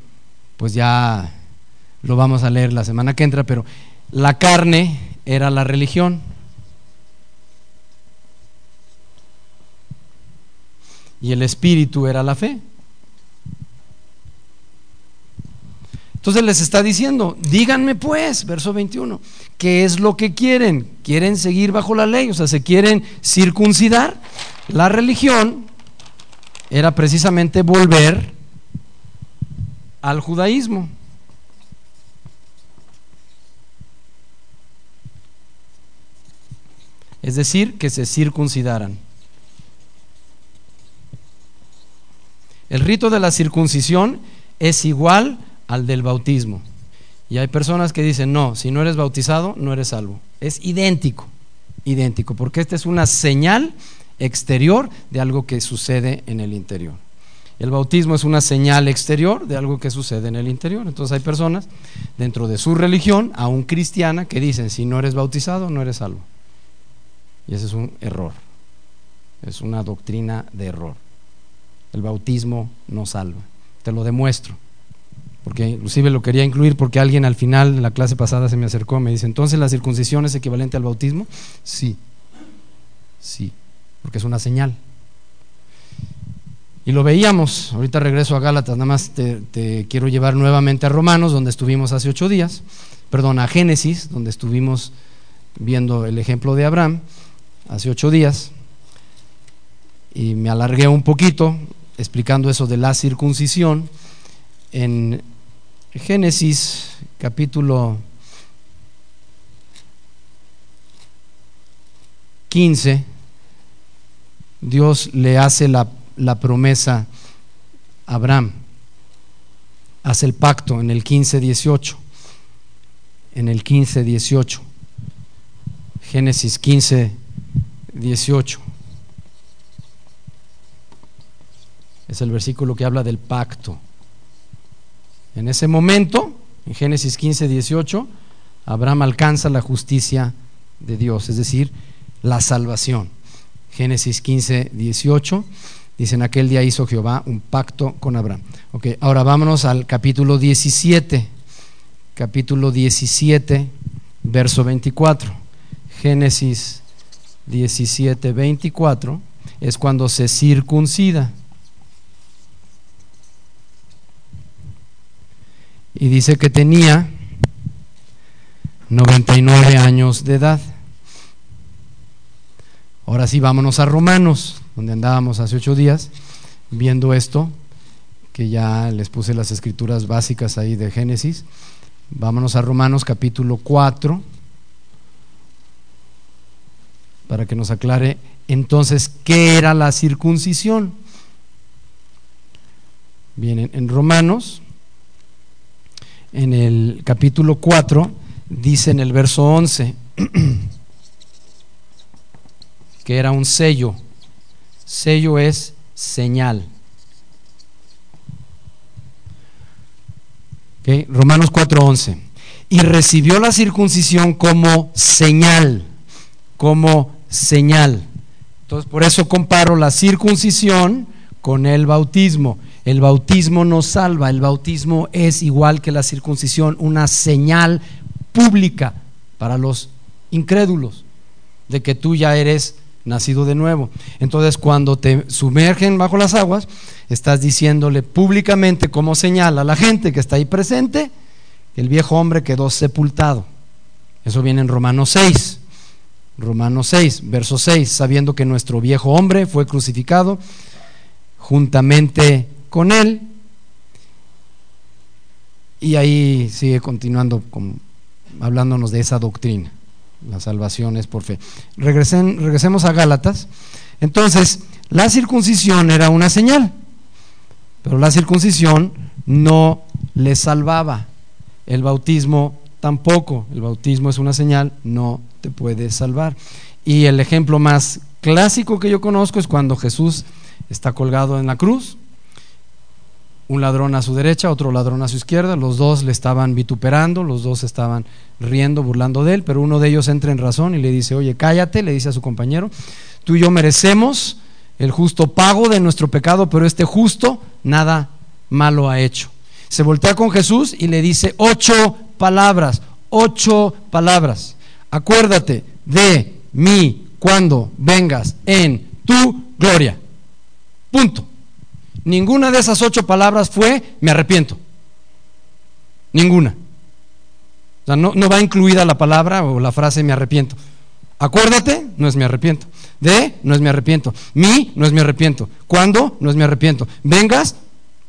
pues ya lo vamos a leer la semana que entra, pero la carne era la religión. Y el espíritu era la fe. Entonces les está diciendo, díganme pues, verso 21, ¿qué es lo que quieren? ¿Quieren seguir bajo la ley? O sea, ¿se quieren circuncidar? La religión era precisamente volver al judaísmo. Es decir, que se circuncidaran. El rito de la circuncisión es igual al del bautismo. Y hay personas que dicen, no, si no eres bautizado, no eres salvo. Es idéntico, idéntico, porque esta es una señal exterior de algo que sucede en el interior. El bautismo es una señal exterior de algo que sucede en el interior. Entonces hay personas dentro de su religión, aún cristiana, que dicen, si no eres bautizado, no eres salvo. Y ese es un error. Es una doctrina de error. El bautismo no salva. Te lo demuestro porque inclusive lo quería incluir porque alguien al final de la clase pasada se me acercó y me dice, entonces la circuncisión es equivalente al bautismo? Sí, sí, porque es una señal. Y lo veíamos, ahorita regreso a Gálatas, nada más te, quiero llevar nuevamente a Romanos, donde estuvimos hace ocho días, perdón, a Génesis, donde estuvimos viendo el ejemplo de Abraham, hace ocho días, y me alargué un poquito explicando eso de la circuncisión en Génesis capítulo 15, Dios le hace la, la, promesa a Abraham, hace el pacto en el 15, 18, en el 15, 18, Génesis 15, 18. Es el versículo que habla del pacto. En ese momento, en Génesis 15, 18, Abraham alcanza la justicia de Dios, es decir, la salvación. Génesis 15, 18, dice, en aquel día hizo Jehová un pacto con Abraham. Ok, ahora vámonos al capítulo 17, capítulo 17, verso 24. Génesis 17, 24 es cuando se circuncida. y dice que tenía 99 años de edad. Ahora sí, vámonos a Romanos, donde andábamos hace ocho días viendo esto, que ya les puse las escrituras básicas ahí de Génesis. Vámonos a Romanos capítulo 4, para que nos aclare entonces qué era la circuncisión. Bien, en Romanos en el capítulo 4, dice en el verso 11, que era un sello. Sello es señal. Okay. Romanos 4:11. Y recibió la circuncisión como señal, como señal. Entonces, por eso comparo la circuncisión con el bautismo. El bautismo no salva, el bautismo es igual que la circuncisión, una señal pública para los incrédulos de que tú ya eres nacido de nuevo. Entonces, cuando te sumergen bajo las aguas, estás diciéndole públicamente como señal a la gente que está ahí presente, que el viejo hombre quedó sepultado. Eso viene en Romanos 6. Romanos 6, verso 6, sabiendo que nuestro viejo hombre fue crucificado juntamente con él. Y ahí sigue continuando con, hablándonos de esa doctrina. La salvación es por fe. Regresen, regresemos a Gálatas. Entonces, la circuncisión era una señal, pero la circuncisión no le salvaba. El bautismo tampoco. El bautismo es una señal, no te puede salvar. Y el ejemplo más clásico que yo conozco es cuando Jesús está colgado en la cruz un ladrón a su derecha, otro ladrón a su izquierda, los dos le estaban vituperando, los dos estaban riendo, burlando de él, pero uno de ellos entra en razón y le dice, oye, cállate, le dice a su compañero, tú y yo merecemos el justo pago de nuestro pecado, pero este justo nada malo ha hecho. Se voltea con Jesús y le dice ocho palabras, ocho palabras. Acuérdate de mí cuando vengas en tu gloria. Punto. Ninguna de esas ocho palabras fue me arrepiento. Ninguna. O sea, no, no va incluida la palabra o la frase me arrepiento. Acuérdate, no es me arrepiento. De, no es me arrepiento. Mi, no es me arrepiento. ¿Cuándo? No es me arrepiento. Vengas,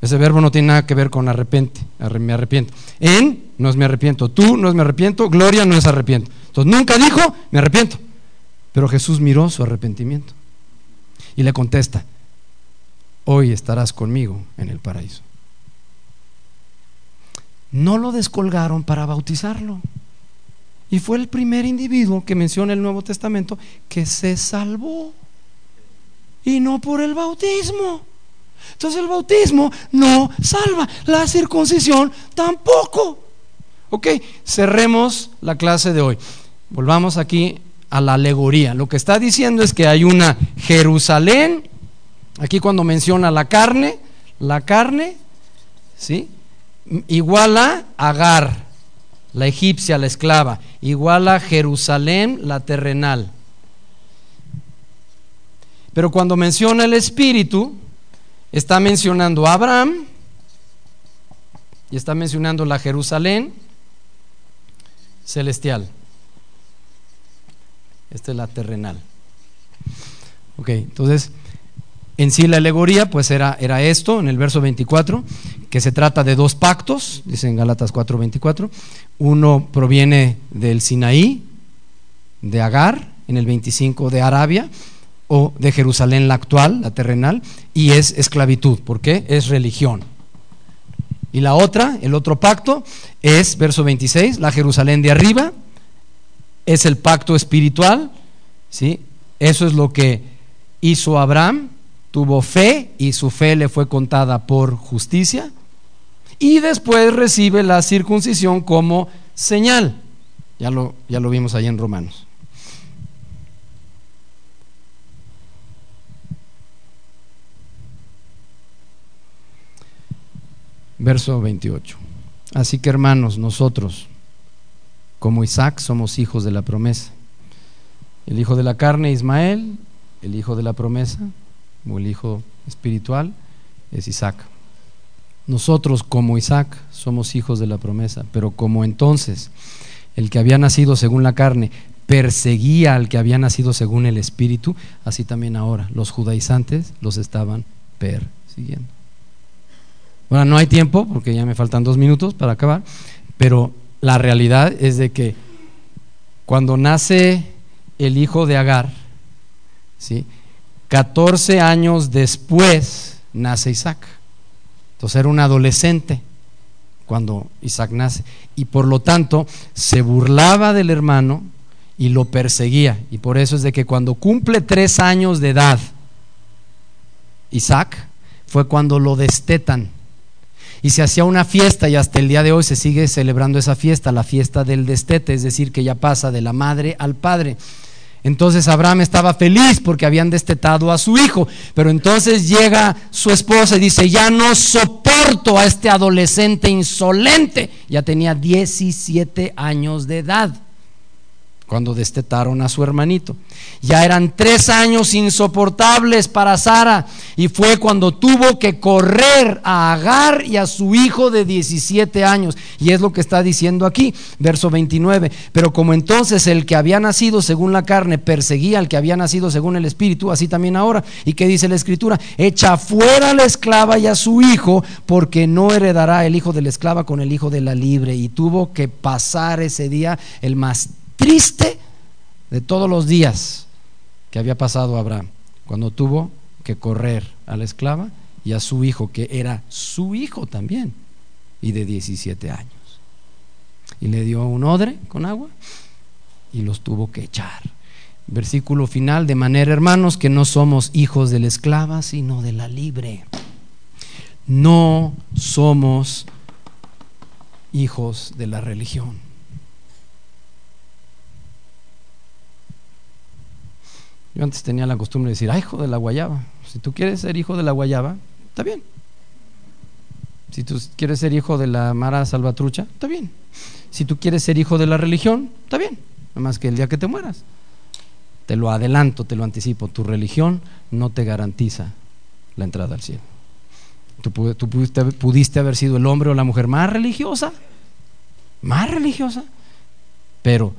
ese verbo no tiene nada que ver con arrepente, me arrepiento. En, no es me arrepiento. Tú, no es me arrepiento. Gloria, no es arrepiento. Entonces nunca dijo, me arrepiento. Pero Jesús miró su arrepentimiento y le contesta, hoy estarás conmigo en el paraíso. No lo descolgaron para bautizarlo. Y fue el primer individuo que menciona el Nuevo Testamento que se salvó. Y no por el bautismo. Entonces el bautismo no salva, la circuncisión tampoco. Ok, cerremos la clase de hoy. Volvamos aquí a la alegoría. Lo que está diciendo es que hay una Jerusalén, aquí cuando menciona la carne, la carne, ¿sí? Igual a Agar, la egipcia, la esclava, igual a Jerusalén, la terrenal. Pero cuando menciona el espíritu, está mencionando a Abraham y está mencionando la Jerusalén celestial. Esta es la terrenal. Ok, entonces, en sí la alegoría pues era, era esto, en el verso 24, que se trata de dos pactos, dice en Galatas 4:24. Uno proviene del Sinaí, de Agar, en el 25 de Arabia, o de Jerusalén la actual, la terrenal, y es esclavitud. ¿Por qué? Es religión. Y la otra, el otro pacto, es, verso 26, la Jerusalén de arriba, es el pacto espiritual, ¿sí? Eso es lo que hizo Abraham, tuvo fe y su fe le fue contada por justicia, y después recibe la circuncisión como señal. Ya lo, ya lo vimos ahí en Romanos. Verso 28. Así que hermanos, nosotros, como Isaac, somos hijos de la promesa. El hijo de la carne, Ismael, el hijo de la promesa, o el hijo espiritual, es Isaac. Nosotros, como Isaac, somos hijos de la promesa, pero como entonces el que había nacido según la carne perseguía al que había nacido según el espíritu, así también ahora los judaizantes los estaban persiguiendo. Bueno, no hay tiempo porque ya me faltan dos minutos para acabar, pero la realidad es de que cuando nace el hijo de Agar, ¿sí? 14 años después nace Isaac. Entonces era un adolescente cuando Isaac nace. Y por lo tanto se burlaba del hermano y lo perseguía. Y por eso es de que cuando cumple tres años de edad, Isaac, fue cuando lo destetan y se hacía una fiesta y hasta el día de hoy se sigue celebrando esa fiesta, la fiesta del destete, es decir, que ya pasa de la madre al padre. Entonces Abraham estaba feliz porque habían destetado a su hijo, pero entonces llega su esposa y dice, ya no soporto a este adolescente insolente, ya tenía 17 años de edad cuando destetaron a su hermanito. Ya eran tres años insoportables para Sara y fue cuando tuvo que correr a Agar y a su hijo de 17 años. Y es lo que está diciendo aquí, verso 29. Pero como entonces el que había nacido según la carne perseguía al que había nacido según el espíritu, así también ahora. ¿Y qué dice la escritura? Echa fuera a la esclava y a su hijo, porque no heredará el hijo de la esclava con el hijo de la libre. Y tuvo que pasar ese día el más triste de todos los días que había pasado Abraham, cuando tuvo que correr a la esclava y a su hijo, que era su hijo también, y de 17 años. Y le dio un odre con agua y los tuvo que echar. Versículo final, de manera, hermanos, que no somos hijos de la esclava, sino de la libre. No somos hijos de la religión. Yo antes tenía la costumbre de decir, ah, hijo de la guayaba. Si tú quieres ser hijo de la guayaba, está bien. Si tú quieres ser hijo de la Mara Salvatrucha, está bien. Si tú quieres ser hijo de la religión, está bien. Nada más que el día que te mueras. Te lo adelanto, te lo anticipo. Tu religión no te garantiza la entrada al cielo. Tú, pudiste, pudiste haber sido el hombre o la mujer más religiosa, más religiosa, pero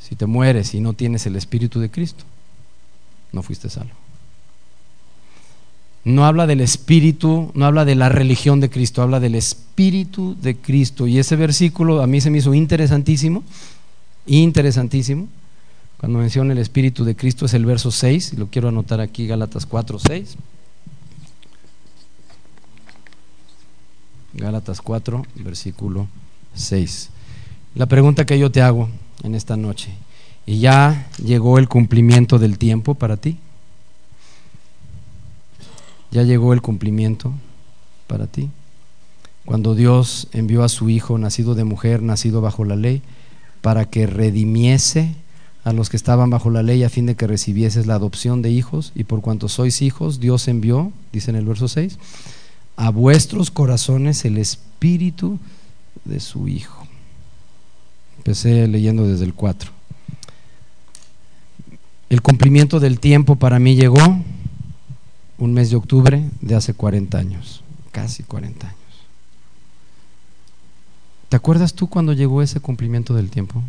si te mueres y no tienes el Espíritu de Cristo, no fuiste salvo. No habla del Espíritu, no habla de la religión de Cristo, habla del Espíritu de Cristo. Y ese versículo a mí se me hizo interesantísimo, interesantísimo. Cuando menciona el Espíritu de Cristo es el verso 6, y lo quiero anotar aquí, Gálatas 4, 6. Gálatas 4, versículo 6. La pregunta que yo te hago en esta noche, ¿y ya llegó el cumplimiento del tiempo para ti? ¿Ya llegó el cumplimiento para ti? Cuando Dios envió a su Hijo, nacido de mujer, nacido bajo la ley, para que redimiese a los que estaban bajo la ley a fin de que recibieses la adopción de hijos, y por cuanto sois hijos, Dios envió, dice en el verso 6, a vuestros corazones el espíritu de su Hijo. Empecé leyendo desde el 4. El cumplimiento del tiempo para mí llegó un mes de octubre de hace 40 años, casi 40 años. ¿Te acuerdas tú cuando llegó ese cumplimiento del tiempo?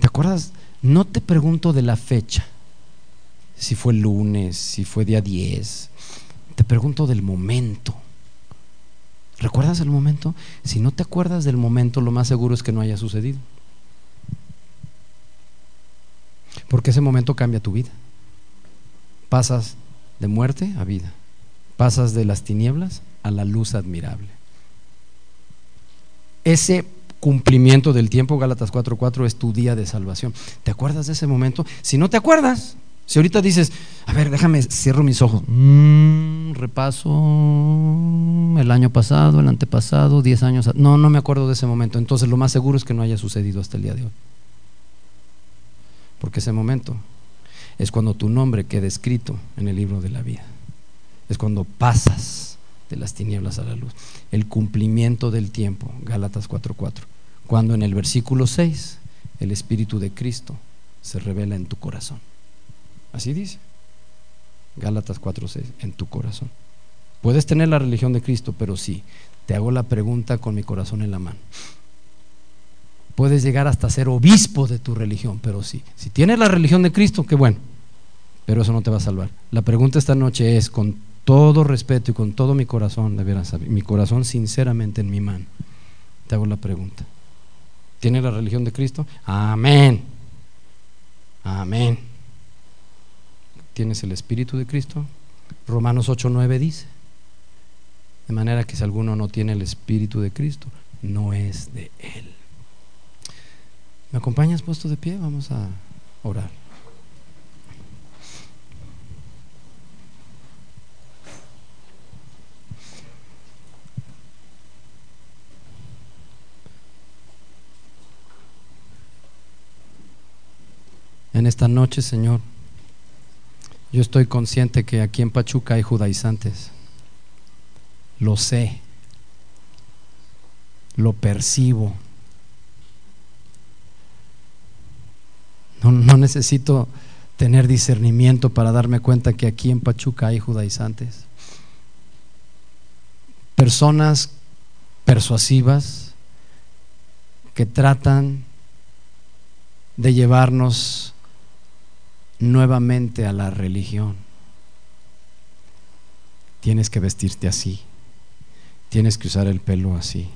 ¿Te acuerdas? No te pregunto de la fecha, si fue lunes, si fue día 10, te pregunto del momento. ¿Recuerdas el momento? Si no te acuerdas del momento, lo más seguro es que no haya sucedido. Porque ese momento cambia tu vida. Pasas de muerte a vida. Pasas de las tinieblas a la luz admirable. Ese cumplimiento del tiempo, Gálatas 4:4, es tu día de salvación. ¿Te acuerdas de ese momento? Si no te acuerdas, si ahorita dices, a ver, déjame, cierro mis ojos, mm, repaso el año pasado, el antepasado, 10 años, no, no me acuerdo de ese momento, entonces lo más seguro es que no haya sucedido hasta el día de hoy. Porque ese momento es cuando tu nombre queda escrito en el libro de la vida, es cuando pasas de las tinieblas a la luz, el cumplimiento del tiempo, Gálatas 4:4, cuando en el versículo 6 el Espíritu de Cristo se revela en tu corazón. Así dice. Gálatas 4:6, en tu corazón. Puedes tener la religión de Cristo, pero sí, te hago la pregunta con mi corazón en la mano. Puedes llegar hasta ser obispo de tu religión, pero sí. Si tienes la religión de Cristo, qué bueno, pero eso no te va a salvar. La pregunta esta noche es, con todo respeto y con todo mi corazón, de saber, mi corazón sinceramente en mi mano, te hago la pregunta. ¿Tienes la religión de Cristo? Amén. Amén tienes el Espíritu de Cristo. Romanos 8:9 dice, de manera que si alguno no tiene el Espíritu de Cristo, no es de Él. ¿Me acompañas puesto de pie? Vamos a orar. En esta noche, Señor, yo estoy consciente que aquí en Pachuca hay judaizantes. Lo sé. Lo percibo. No, necesito tener discernimiento para darme cuenta que aquí en Pachuca hay judaizantes. Personas persuasivas que tratan de llevarnos nuevamente a la religión. Tienes que vestirte así, tienes que usar el pelo así,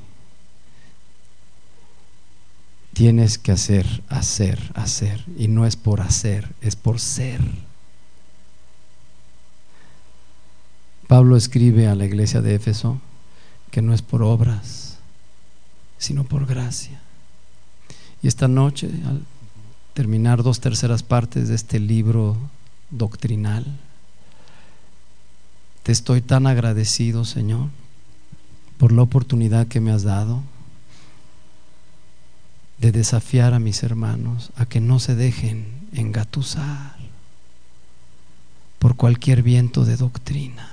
tienes que hacer, hacer, hacer, y no es por hacer, es por ser. Pablo escribe a la iglesia de Éfeso que no es por obras, sino por gracia. Y esta noche, terminar dos terceras partes de este libro doctrinal. Te estoy tan agradecido, Señor, por la oportunidad que me has dado de desafiar a mis hermanos a que no se dejen engatusar por cualquier viento de doctrina,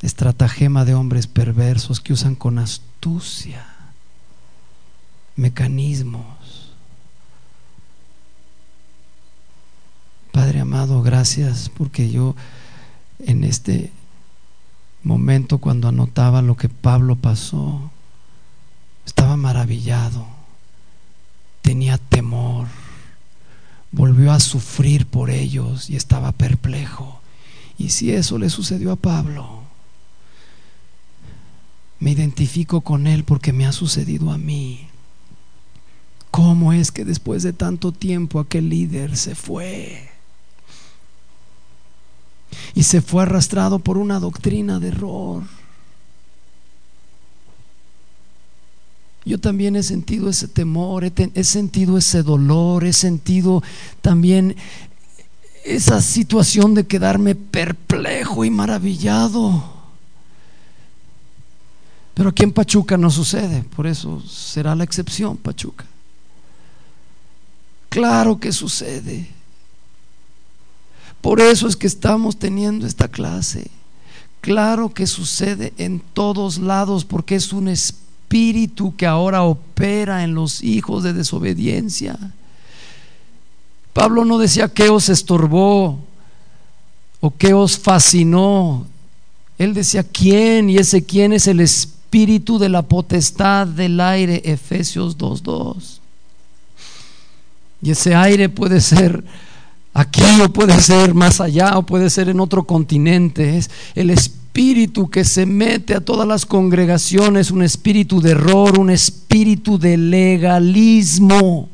estratagema de hombres perversos que usan con astucia mecanismos. Padre amado, gracias porque yo en este momento cuando anotaba lo que Pablo pasó, estaba maravillado, tenía temor, volvió a sufrir por ellos y estaba perplejo. Y si eso le sucedió a Pablo, me identifico con él porque me ha sucedido a mí. ¿Cómo es que después de tanto tiempo aquel líder se fue? Y se fue arrastrado por una doctrina de error. Yo también he sentido ese temor, he, sentido ese dolor, he sentido también esa situación de quedarme perplejo y maravillado. Pero aquí en Pachuca no sucede, por eso será la excepción, Pachuca. Claro que sucede. Por eso es que estamos teniendo esta clase. Claro que sucede en todos lados porque es un espíritu que ahora opera en los hijos de desobediencia. Pablo no decía que os estorbó o que os fascinó. Él decía quién y ese quién es el espíritu de la potestad del aire, Efesios 2.2. Y ese aire puede ser aquí o puede ser más allá o puede ser en otro continente. Es el espíritu que se mete a todas las congregaciones, un espíritu de error, un espíritu de legalismo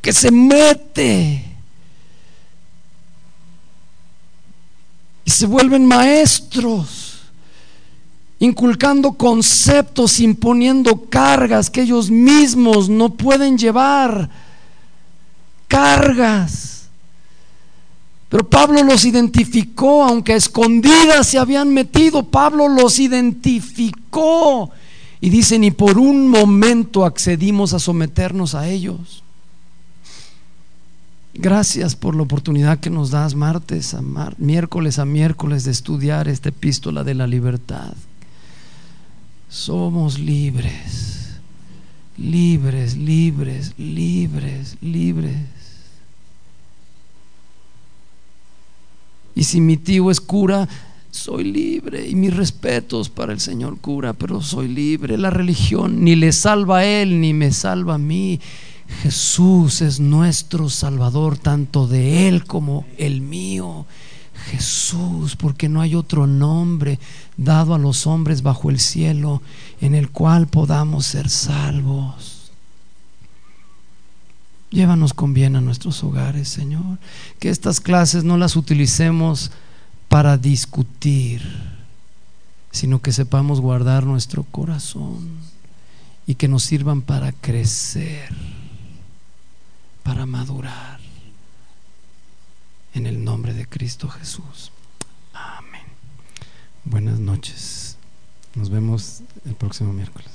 que se mete y se vuelven maestros inculcando conceptos, imponiendo cargas que ellos mismos no pueden llevar cargas. Pero Pablo los identificó, aunque a escondidas se habían metido, Pablo los identificó. Y dice, ni por un momento accedimos a someternos a ellos. Gracias por la oportunidad que nos das martes a miércoles a miércoles de estudiar esta epístola de la libertad. Somos libres, libres, libres, libres, libres. Y si mi tío es cura, soy libre y mis respetos para el Señor cura, pero soy libre. La religión ni le salva a él ni me salva a mí. Jesús es nuestro Salvador, tanto de Él como el mío. Jesús, porque no hay otro nombre dado a los hombres bajo el cielo en el cual podamos ser salvos. Llévanos con bien a nuestros hogares, Señor. Que estas clases no las utilicemos para discutir, sino que sepamos guardar nuestro corazón y que nos sirvan para crecer, para madurar. En el nombre de Cristo Jesús. Amén. Buenas noches. Nos vemos el próximo miércoles.